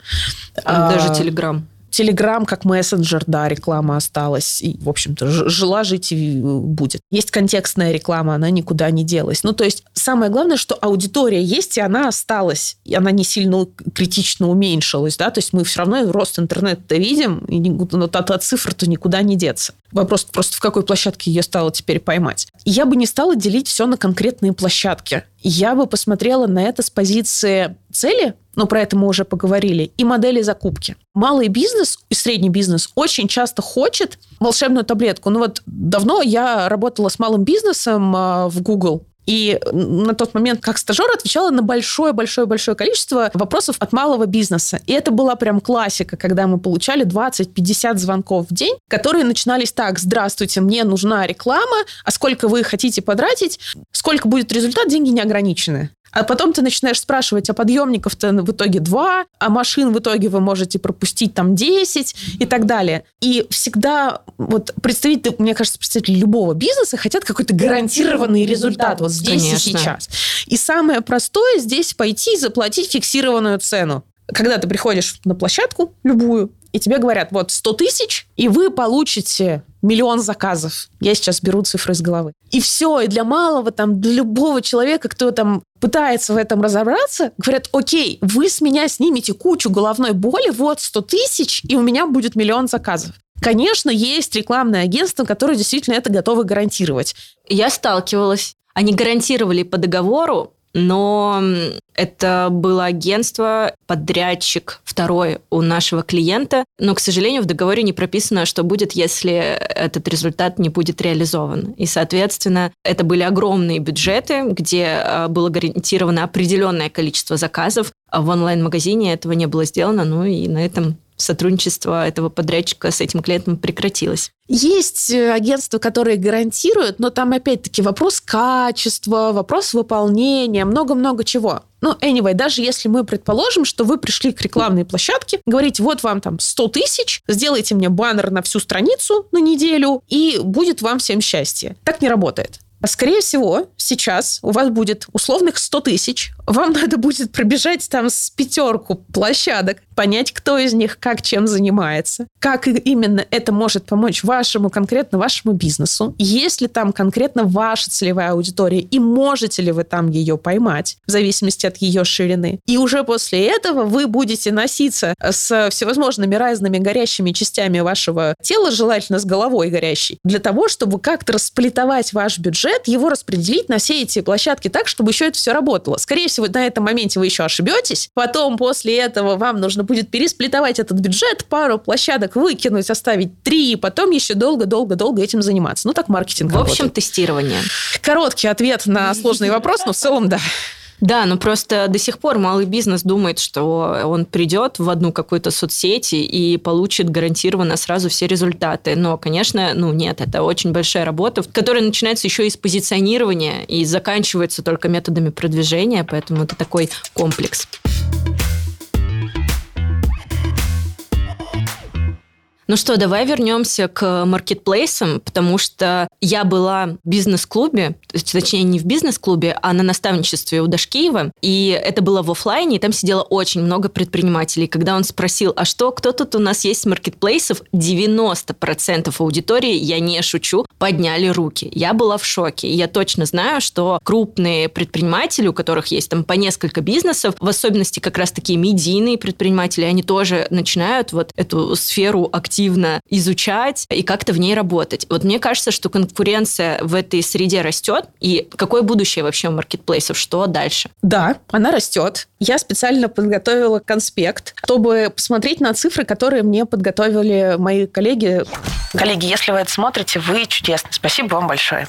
Даже Телеграм. Телеграм как мессенджер, да, реклама осталась. И, в общем-то, жила, жить и будет. Есть контекстная реклама, она никуда не делась. Ну, то есть, самое главное, что аудитория есть, и она осталась. И она не сильно критично уменьшилась, да, то есть мы все равно рост интернета видим, и ну, от, от цифр-то никуда не деться. Вопрос просто, в какой площадке ее стало теперь поймать. Я бы не стала делить все на конкретные площадки. Я бы посмотрела на это с позиции цели, но про это мы уже поговорили, и модели закупки. Малый бизнес и средний бизнес очень часто хочет волшебную таблетку. Ну вот давно я работала с малым бизнесом а, в Google, и на тот момент, как стажер, отвечала на большое-большое-большое количество вопросов от малого бизнеса. И это была прям классика, когда мы получали 20-50 звонков в день, которые начинались так. Здравствуйте, мне нужна реклама, а сколько вы хотите потратить, сколько будет результат, деньги не ограничены. А потом ты начинаешь спрашивать, а подъемников-то в итоге два, а машин в итоге вы можете пропустить там 10 и так далее. И всегда вот представители, мне кажется, представители любого бизнеса хотят какой-то гарантированный результат вот здесь Конечно. и сейчас. И самое простое здесь пойти и заплатить фиксированную цену. Когда ты приходишь на площадку любую, и тебе говорят, вот 100 тысяч, и вы получите миллион заказов. Я сейчас беру цифры из головы. И все, и для малого, там, для любого человека, кто там пытается в этом разобраться, говорят, окей, вы с меня снимете кучу головной боли, вот 100 тысяч, и у меня будет миллион заказов. Конечно, есть рекламное агентство, которое действительно это готовы гарантировать. Я сталкивалась. Они гарантировали по договору но это было агентство, подрядчик второй у нашего клиента, но, к сожалению, в договоре не прописано, что будет, если этот результат не будет реализован. И, соответственно, это были огромные бюджеты, где а, было гарантировано определенное количество заказов, а в онлайн-магазине этого не было сделано, ну и на этом сотрудничество этого подрядчика с этим клиентом прекратилось. Есть э, агентства, которые гарантируют, но там опять-таки вопрос качества, вопрос выполнения, много-много чего. Ну, anyway, даже если мы предположим, что вы пришли к рекламной площадке, говорите, вот вам там 100 тысяч, сделайте мне баннер на всю страницу на неделю, и будет вам всем счастье. Так не работает. Скорее всего, сейчас у вас будет условных 100 тысяч. Вам надо будет пробежать там с пятерку площадок, понять, кто из них как чем занимается, как именно это может помочь вашему, конкретно вашему бизнесу, есть ли там конкретно ваша целевая аудитория, и можете ли вы там ее поймать, в зависимости от ее ширины. И уже после этого вы будете носиться с всевозможными разными горящими частями вашего тела, желательно с головой горящей, для того, чтобы как-то расплетовать ваш бюджет, его распределить на все эти площадки так, чтобы еще это все работало. Скорее всего, на этом моменте вы еще ошибетесь. Потом после этого вам нужно будет пересплетовать этот бюджет, пару площадок выкинуть, оставить три, и потом еще долго-долго-долго этим заниматься. Ну, так маркетинг В общем, работает. тестирование. Короткий ответ на сложный вопрос, но в целом да. Да, но просто до сих пор малый бизнес думает, что он придет в одну какую-то соцсеть и получит гарантированно сразу все результаты. Но, конечно, ну нет, это очень большая работа, которая начинается еще из позиционирования и заканчивается только методами продвижения, поэтому это такой комплекс. Ну что, давай вернемся к маркетплейсам, потому что я была в бизнес-клубе, точнее не в бизнес-клубе, а на наставничестве у Дашкиева, и это было в офлайне, и там сидело очень много предпринимателей. Когда он спросил, а что, кто тут у нас есть с маркетплейсов, 90% аудитории, я не шучу, подняли руки. Я была в шоке. Я точно знаю, что крупные предприниматели, у которых есть там по несколько бизнесов, в особенности как раз такие медийные предприниматели, они тоже начинают вот эту сферу активно активно изучать и как-то в ней работать. Вот мне кажется, что конкуренция в этой среде растет. И какое будущее вообще у маркетплейсов? Что дальше? Да, она растет. Я специально подготовила конспект, чтобы посмотреть на цифры, которые мне подготовили мои коллеги. Коллеги, если вы это смотрите, вы чудесны. Спасибо вам большое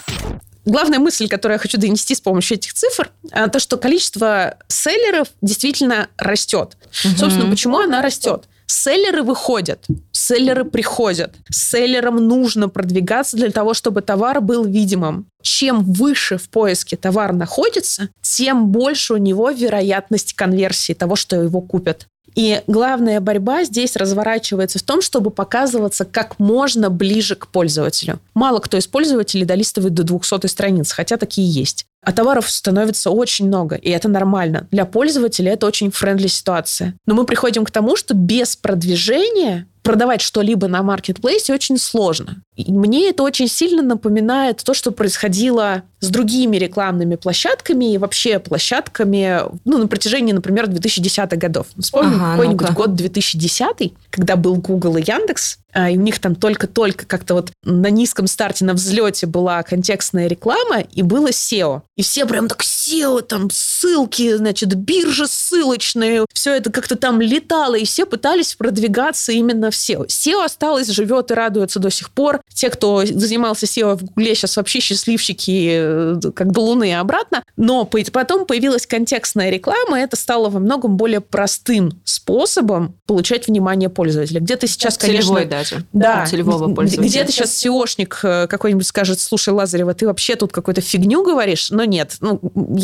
главная мысль, которую я хочу донести с помощью этих цифр, а, то, что количество селлеров действительно растет. Угу. Собственно, почему она растет? Селлеры выходят, селлеры приходят. Селлерам нужно продвигаться для того, чтобы товар был видимым. Чем выше в поиске товар находится, тем больше у него вероятность конверсии того, что его купят. И главная борьба здесь разворачивается в том, чтобы показываться как можно ближе к пользователю. Мало кто из пользователей долистывает до 200 страниц, хотя такие есть. А товаров становится очень много, и это нормально. Для пользователя это очень friendly ситуация. Но мы приходим к тому, что без продвижения продавать что-либо на маркетплейсе очень сложно. И мне это очень сильно напоминает то, что происходило с другими рекламными площадками и вообще площадками ну, на протяжении, например, 2010-х годов. Вспомним ага, какой-нибудь ну год 2010 когда был Google и Яндекс, а, и у них там только-только как-то вот на низком старте, на взлете была контекстная реклама, и было SEO. И все прям так SEO, там ссылки, значит, биржи ссылочные, все это как-то там летало, и все пытались продвигаться именно в SEO. SEO осталось, живет и радуется до сих пор. Те, кто занимался SEO в Гугле, сейчас вообще счастливчики, э, как до Луны и обратно. Но потом появилась контекстная реклама, и это стало во многом более простым способом получать внимание пользователя. Где-то сейчас, да, конечно... Целевой даже. Да. Целевого пользователя. Где-то сейчас SEOшник э, какой-нибудь скажет, слушай, Лазарева, ты вообще тут какую-то фигню говоришь? Но нет. Ну,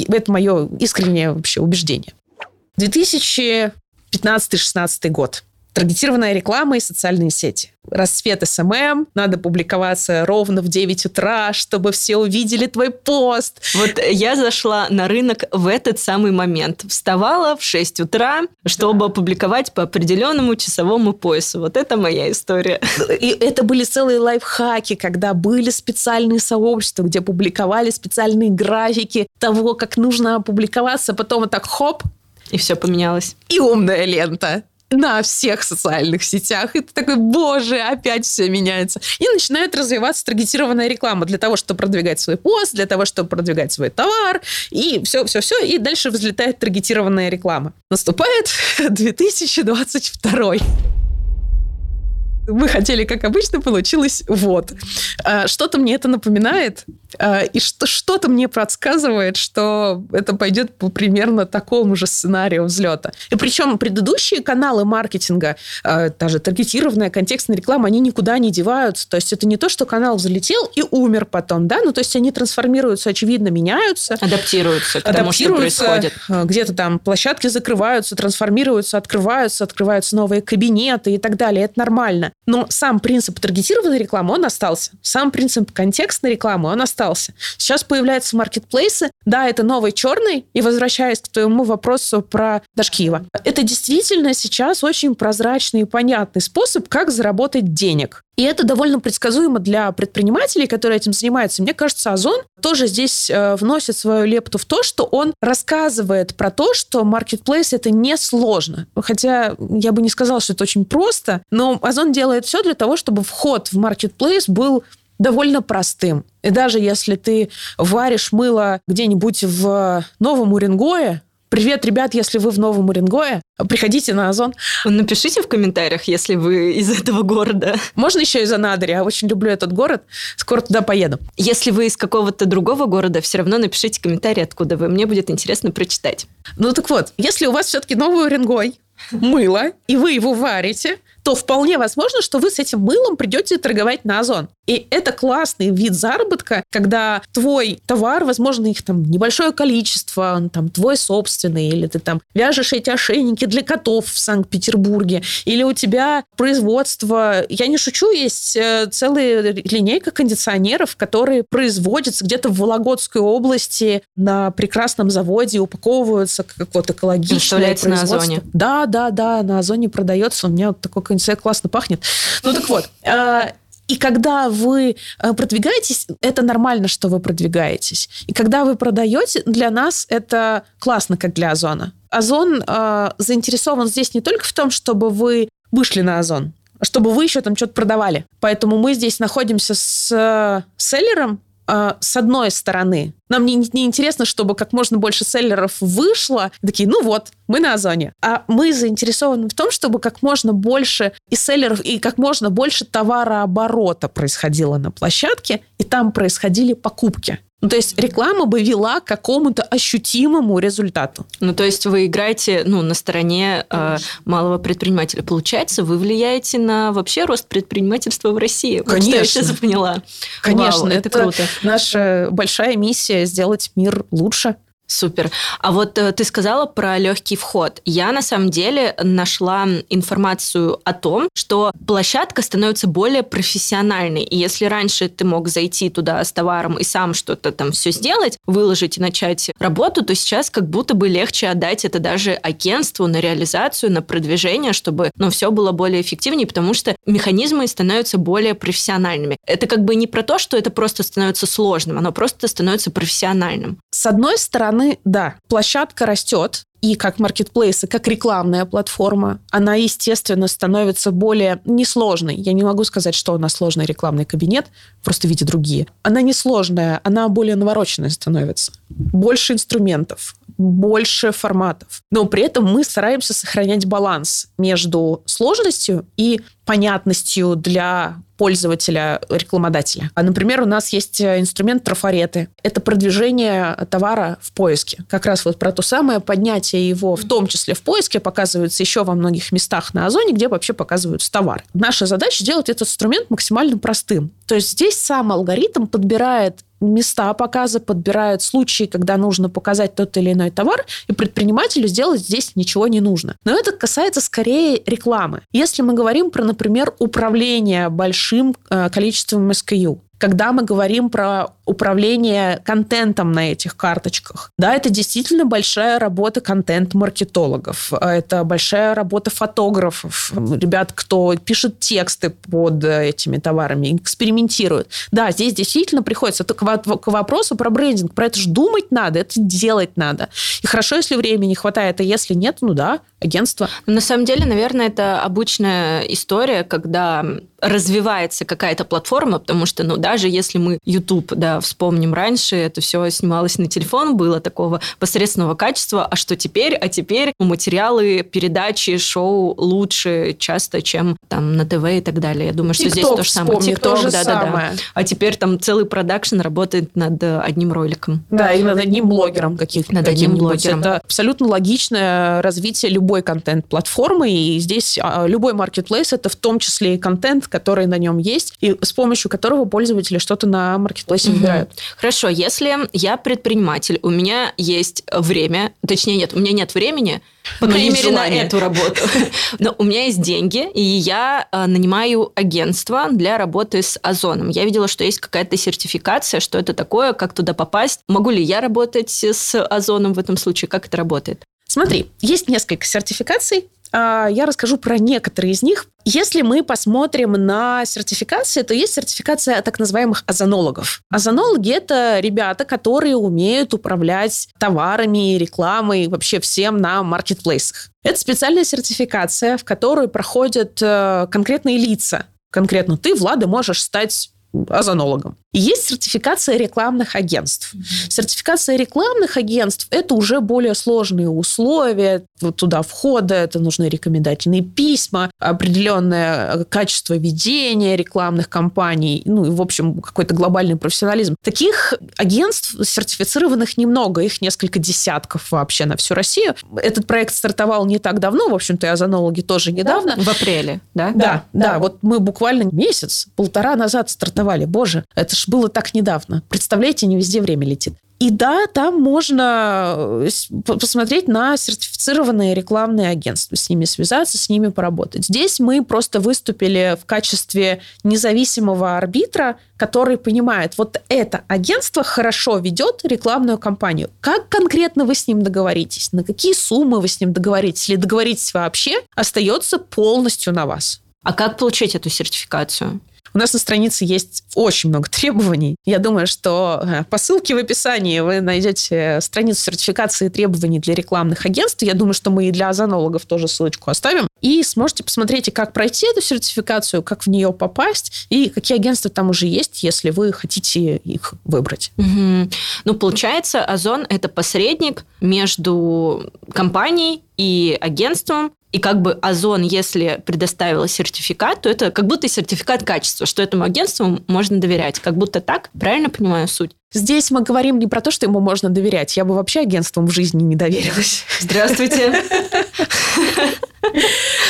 это мое искреннее вообще убеждение. 2015-16 год. Таргетированная реклама и социальные сети. Расцвет SMM, надо публиковаться ровно в 9 утра, чтобы все увидели твой пост. Вот я зашла на рынок в этот самый момент. Вставала в 6 утра, чтобы да. публиковать по определенному часовому поясу. Вот это моя история. И это были целые лайфхаки, когда были специальные сообщества, где публиковали специальные графики того, как нужно опубликоваться. Потом вот так хоп, и все поменялось. И умная лента на всех социальных сетях. И ты такой, боже, опять все меняется. И начинает развиваться таргетированная реклама для того, чтобы продвигать свой пост, для того, чтобы продвигать свой товар, и все-все-все. И дальше взлетает таргетированная реклама. Наступает 2022 мы хотели, как обычно, получилось вот. А, что-то мне это напоминает. Э, и что, что-то мне подсказывает, что это пойдет по примерно такому же сценарию взлета. И причем предыдущие каналы маркетинга, э, даже таргетированная контекстная реклама, они никуда не деваются. То есть это не то, что канал взлетел и умер потом, да, ну то есть они трансформируются, очевидно, меняются. Адаптируются к тому, что происходит. Э, где-то там площадки закрываются, трансформируются, открываются, открываются новые кабинеты и так далее. Это нормально. Но сам принцип таргетированной рекламы, он остался. Сам принцип контекстной рекламы, он остался. Сейчас появляются маркетплейсы. Да, это новый черный. И возвращаясь к твоему вопросу про Дашкиева. Это действительно сейчас очень прозрачный и понятный способ, как заработать денег. И это довольно предсказуемо для предпринимателей, которые этим занимаются. Мне кажется, Озон тоже здесь э, вносит свою лепту в то, что он рассказывает про то, что маркетплейс это не сложно. Хотя я бы не сказала, что это очень просто, но Озон делает все для того, чтобы вход в маркетплейс был довольно простым. И даже если ты варишь мыло где-нибудь в Новом Уренгое, Привет, ребят, если вы в Новом Уренгое, приходите на Озон. Напишите в комментариях, если вы из этого города. Можно еще из Анадыря, я очень люблю этот город. Скоро туда поеду. Если вы из какого-то другого города, все равно напишите комментарий, откуда вы. Мне будет интересно прочитать. Ну так вот, если у вас все-таки Новый Уренгой, мыло, и вы его варите, то вполне возможно, что вы с этим мылом придете торговать на Озон. И это классный вид заработка, когда твой товар, возможно, их там небольшое количество, он там твой собственный, или ты там вяжешь эти ошейники для котов в Санкт-Петербурге, или у тебя производство, я не шучу, есть э, целая линейка кондиционеров, которые производятся где-то в Вологодской области на прекрасном заводе, упаковываются как вот экологичное производство. на Озоне. Да, да, да, на Озоне продается. У меня вот такой кондиционер классно пахнет. Ну так вот, э, и когда вы э, продвигаетесь, это нормально, что вы продвигаетесь. И когда вы продаете, для нас это классно, как для Озона. Озон э, заинтересован здесь не только в том, чтобы вы вышли на Озон, а чтобы вы еще там что-то продавали. Поэтому мы здесь находимся с э, селлером, э, с одной стороны, нам не, не интересно, чтобы как можно больше селлеров вышло. Такие, ну вот, мы на Озоне. А мы заинтересованы в том, чтобы как можно больше и селлеров, и как можно больше товарооборота происходило на площадке, и там происходили покупки. Ну, то есть реклама бы вела к какому-то ощутимому результату. Ну, то есть вы играете ну, на стороне э, малого предпринимателя. Получается, вы влияете на вообще рост предпринимательства в России. Конечно. Вот что я сейчас поняла. Конечно, Вау, это, это круто. Наша большая миссия сделать мир лучше. Супер. А вот э, ты сказала про легкий вход. Я на самом деле нашла информацию о том, что площадка становится более профессиональной. И если раньше ты мог зайти туда с товаром и сам что-то там все сделать, выложить и начать работу, то сейчас как будто бы легче отдать это даже агентству на реализацию, на продвижение, чтобы ну, все было более эффективнее, потому что механизмы становятся более профессиональными. Это как бы не про то, что это просто становится сложным, оно просто становится профессиональным. С одной стороны, стороны, да, площадка растет, и как маркетплейс, и как рекламная платформа, она, естественно, становится более несложной. Я не могу сказать, что она сложный рекламный кабинет, просто видя другие. Она несложная, она более навороченная становится. Больше инструментов, больше форматов. Но при этом мы стараемся сохранять баланс между сложностью и понятностью для пользователя, рекламодателя. А, например, у нас есть э, инструмент трафареты. Это продвижение товара в поиске. Как раз вот про то самое поднятие его, в том числе в поиске, показывается еще во многих местах на Озоне, где вообще показываются товары. Наша задача сделать этот инструмент максимально простым. То есть здесь сам алгоритм подбирает места показа, подбирают случаи, когда нужно показать тот или иной товар, и предпринимателю сделать здесь ничего не нужно. Но это касается скорее рекламы. Если мы говорим про, например, управление большим э, количеством SKU, когда мы говорим про управление контентом на этих карточках. Да, это действительно большая работа контент-маркетологов. Это большая работа фотографов, ребят, кто пишет тексты под этими товарами, экспериментирует. Да, здесь действительно приходится к, к вопросу про брендинг. Про это же думать надо, это делать надо. И хорошо, если времени хватает, а если нет, ну да, агентства. На самом деле, наверное, это обычная история, когда развивается какая-то платформа, потому что, ну, даже если мы YouTube, да, вспомним раньше, это все снималось на телефон, было такого посредственного качества, а что теперь? А теперь материалы, передачи, шоу лучше часто, чем там на ТВ и так далее. Я думаю, что TikTok здесь то же самое. же самое. А теперь там целый продакшн работает над одним роликом. Да, и над одним блогером каких-то. Над одним блогером. Это абсолютно логичное развитие любой контент-платформы, и здесь а, любой маркетплейс это в том числе и контент, который на нем есть, и с помощью которого пользователи что-то на маркетплейсе Мгм. выбирают. Хорошо, если я предприниматель, у меня есть время, точнее нет, у меня нет времени, по крайней мере, на эту работу. Но у меня есть деньги, и я э, нанимаю агентство для работы с Озоном. Я видела, что есть какая-то сертификация, что это такое, как туда попасть. Могу ли я работать с Озоном в этом случае? Как это работает? Смотри, есть несколько сертификаций. А, Я расскажу про некоторые из них. Если мы посмотрим на сертификации, то есть сертификация так называемых озонологов. Озонологи – это ребята, которые умеют управлять товарами, рекламой, вообще всем на маркетплейсах. Это специальная сертификация, в которую проходят э, конкретные лица. Конкретно ты, Влада, можешь стать озонологом. И есть сертификация рекламных агентств. Сертификация рекламных агентств – это уже более сложные условия вот туда входа, это нужны рекомендательные письма, определенное качество ведения рекламных кампаний, ну и, в общем, какой-то глобальный профессионализм. Таких агентств сертифицированных немного, их несколько десятков вообще на всю Россию. Этот проект стартовал не так давно, в общем-то, и озонологи тоже недавно. В апреле, да? Да, да, вот мы буквально месяц, полтора назад стартовали. Боже, это ж было так недавно. Представляете, не везде время летит. И да, там можно э, посмотреть на сертифицированные рекламные агентства, с ними связаться, с ними поработать. Здесь мы просто выступили в качестве независимого арбитра, который понимает, вот это агентство хорошо ведет рекламную кампанию. Как конкретно вы с ним договоритесь? На какие суммы вы с ним договоритесь? Или договоритесь вообще, остается полностью на вас. А как получить эту сертификацию? У нас на странице есть очень много требований. Я думаю, что э, по ссылке в описании вы найдете страницу сертификации требований для рекламных агентств. Я думаю, что мы и для озонологов тоже ссылочку оставим. И сможете посмотреть, как пройти эту сертификацию, как в нее попасть, и какие агентства там уже есть, если вы хотите их выбрать. Мгм. Ну, получается, Озон – это посредник между компанией и агентством. И как бы Озон, если предоставила сертификат, то это как будто сертификат качества, что этому агентству можно доверять. Как будто так, правильно понимаю суть? Здесь мы говорим не про то, что ему можно доверять. Я бы вообще агентствам в жизни не доверилась. Здравствуйте.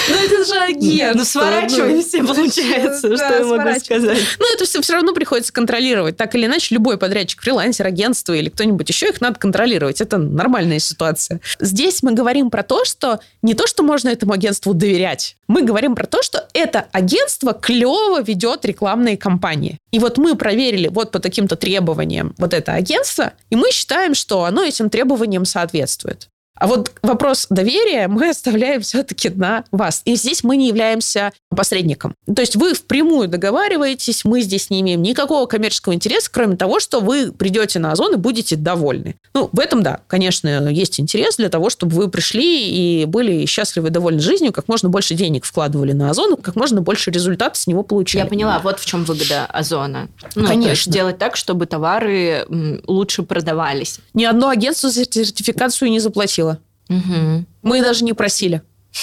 Ну, это же агентство. Ну, сворачиваемся, получается, Да, что я могу сказать. Ну, это все, все равно приходится контролировать. Так или иначе, любой подрядчик, фрилансер, агентство или кто-нибудь еще, их надо контролировать. Это нормальная ситуация. Здесь мы говорим про то, что не то, что можно этому агентству доверять. Мы говорим про то, что это агентство клево ведет рекламные кампании. И вот мы проверили вот по таким-то требованиям вот это агентство, и мы считаем, что оно этим требованиям соответствует. А вот вопрос доверия мы оставляем все-таки на вас. И здесь мы не являемся посредником. То есть вы впрямую договариваетесь, мы здесь не имеем никакого коммерческого интереса, кроме того, что вы придете на Озон и будете довольны. Ну, в этом, да, конечно, есть интерес для того, чтобы вы пришли и были счастливы и довольны жизнью, как можно больше денег вкладывали на Озон, как можно больше результатов с него получили. Я поняла, вот в чем выгода Озона. Ну, Конечно. Делать так, чтобы товары лучше продавались. Ни одно агентство за сертификацию не заплатило. Мгм. Мы даже не просили.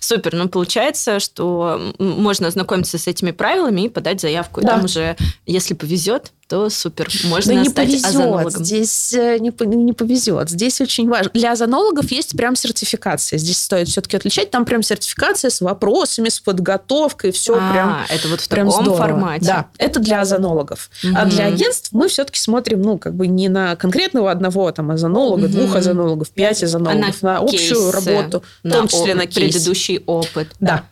Супер. Ну, получается, что можно ознакомиться с этими правилами и подать заявку. И Да. там уже, если повезет, то супер. Можно да не стать повезет. озонологом. Здесь э, не, по- не повезет. Здесь очень важно. Для озонологов есть прям сертификация. Здесь стоит все-таки отличать. Там прям сертификация с вопросами, с подготовкой, все А, прям. это вот в Прям таком здорово. формате. Да, это для озонологов. А для агентств мы все-таки смотрим, ну, как бы не на конкретного одного там озонолога, двух озонологов, пять А озонологов, на, общую работу, в на том числе на кейсы. предыдущий опыт. Да.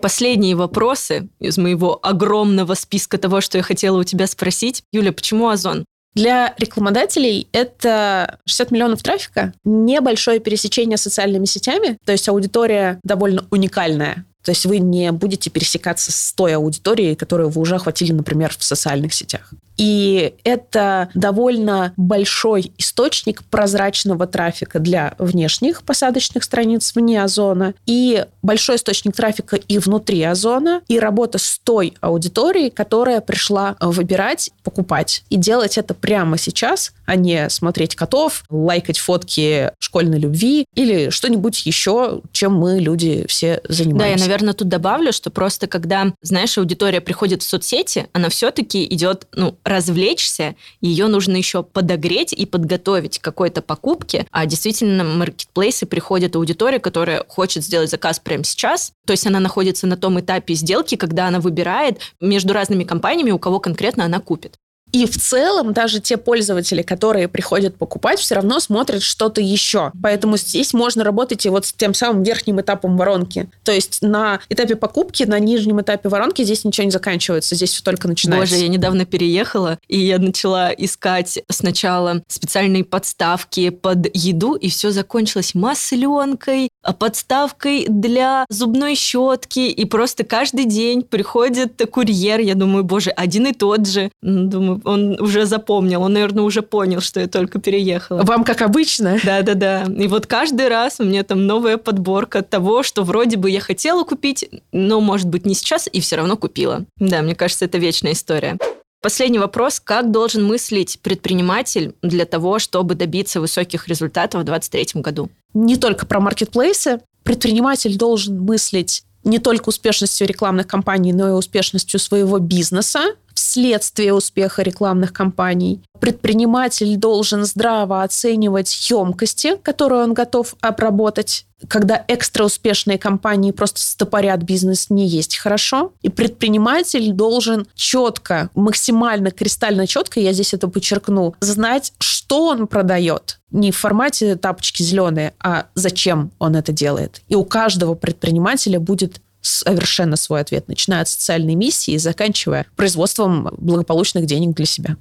Последние вопросы из моего огромного списка того, что я хотела у тебя спросить. Юля, почему Озон? Для рекламодателей это 60 миллионов трафика, небольшое пересечение с социальными сетями, то есть аудитория довольно уникальная. То есть вы не будете пересекаться с той аудиторией, которую вы уже охватили, например, в социальных сетях. И это довольно большой источник прозрачного трафика для внешних посадочных страниц вне озона, и большой источник трафика и внутри озона, и работа с той аудиторией, которая пришла выбирать, покупать. И делать это прямо сейчас, а не смотреть котов, лайкать фотки школьной любви или что-нибудь еще, чем мы, люди, все занимаемся. Да, я, наверное, тут добавлю, что просто когда, знаешь, аудитория приходит в соцсети, она все-таки идет, ну, развлечься, ее нужно еще подогреть и подготовить к какой-то покупке. А действительно, маркетплейсы приходят аудитория, которая хочет сделать заказ прямо сейчас. То есть она находится на том этапе сделки, когда она выбирает между разными компаниями, у кого конкретно она купит. И в целом даже те пользователи, которые приходят покупать, все равно смотрят что-то еще. Поэтому здесь можно работать и вот с тем самым верхним этапом воронки. То есть на этапе покупки, на нижнем этапе воронки здесь ничего не заканчивается, здесь все только начинается. Боже, я недавно переехала, и я начала искать сначала специальные подставки под еду, и все закончилось масленкой, подставкой для зубной щетки, и просто каждый день приходит курьер, я думаю, боже, один и тот же. Думаю, он уже запомнил, он, наверное, уже понял, что я только переехала. Вам как обычно? Да-да-да. И вот каждый раз у меня там новая подборка того, что вроде бы я хотела купить, но, может быть, не сейчас, и все равно купила. Да, мне кажется, это вечная история. Последний вопрос. Как должен мыслить предприниматель для того, чтобы добиться высоких результатов в 2023 году? Не только про маркетплейсы. Предприниматель должен мыслить не только успешностью рекламных кампаний, но и успешностью своего бизнеса вследствие успеха рекламных кампаний. Предприниматель должен здраво оценивать емкости, которые он готов обработать когда экстра успешные компании просто стопорят бизнес, не есть хорошо. И предприниматель должен четко, максимально кристально четко, я здесь это подчеркну, знать, что он продает. Не в формате тапочки зеленые, а зачем он это делает. И у каждого предпринимателя будет совершенно свой ответ, начиная от социальной миссии и заканчивая производством благополучных денег для себя.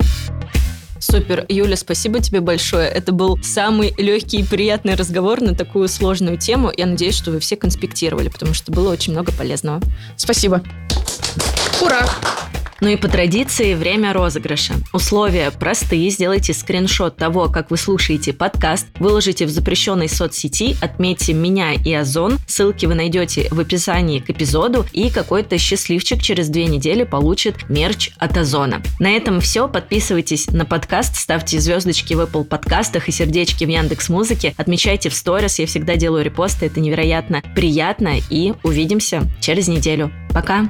Супер. Юля, спасибо тебе большое. Это был самый легкий и приятный разговор на такую сложную тему. Я надеюсь, что вы все конспектировали, потому что было очень много полезного. Спасибо. Ура! Ну и по традиции время розыгрыша. Условия простые. Сделайте скриншот того, как вы слушаете подкаст, выложите в запрещенной соцсети, отметьте меня и Озон. Ссылки вы найдете в описании к эпизоду, и какой-то счастливчик через две недели получит мерч от Озона. На этом все. Подписывайтесь на подкаст, ставьте звездочки в Apple подкастах и сердечки в Яндекс Музыке, отмечайте в сторис, я всегда делаю репосты, это невероятно приятно, и увидимся через неделю. Пока!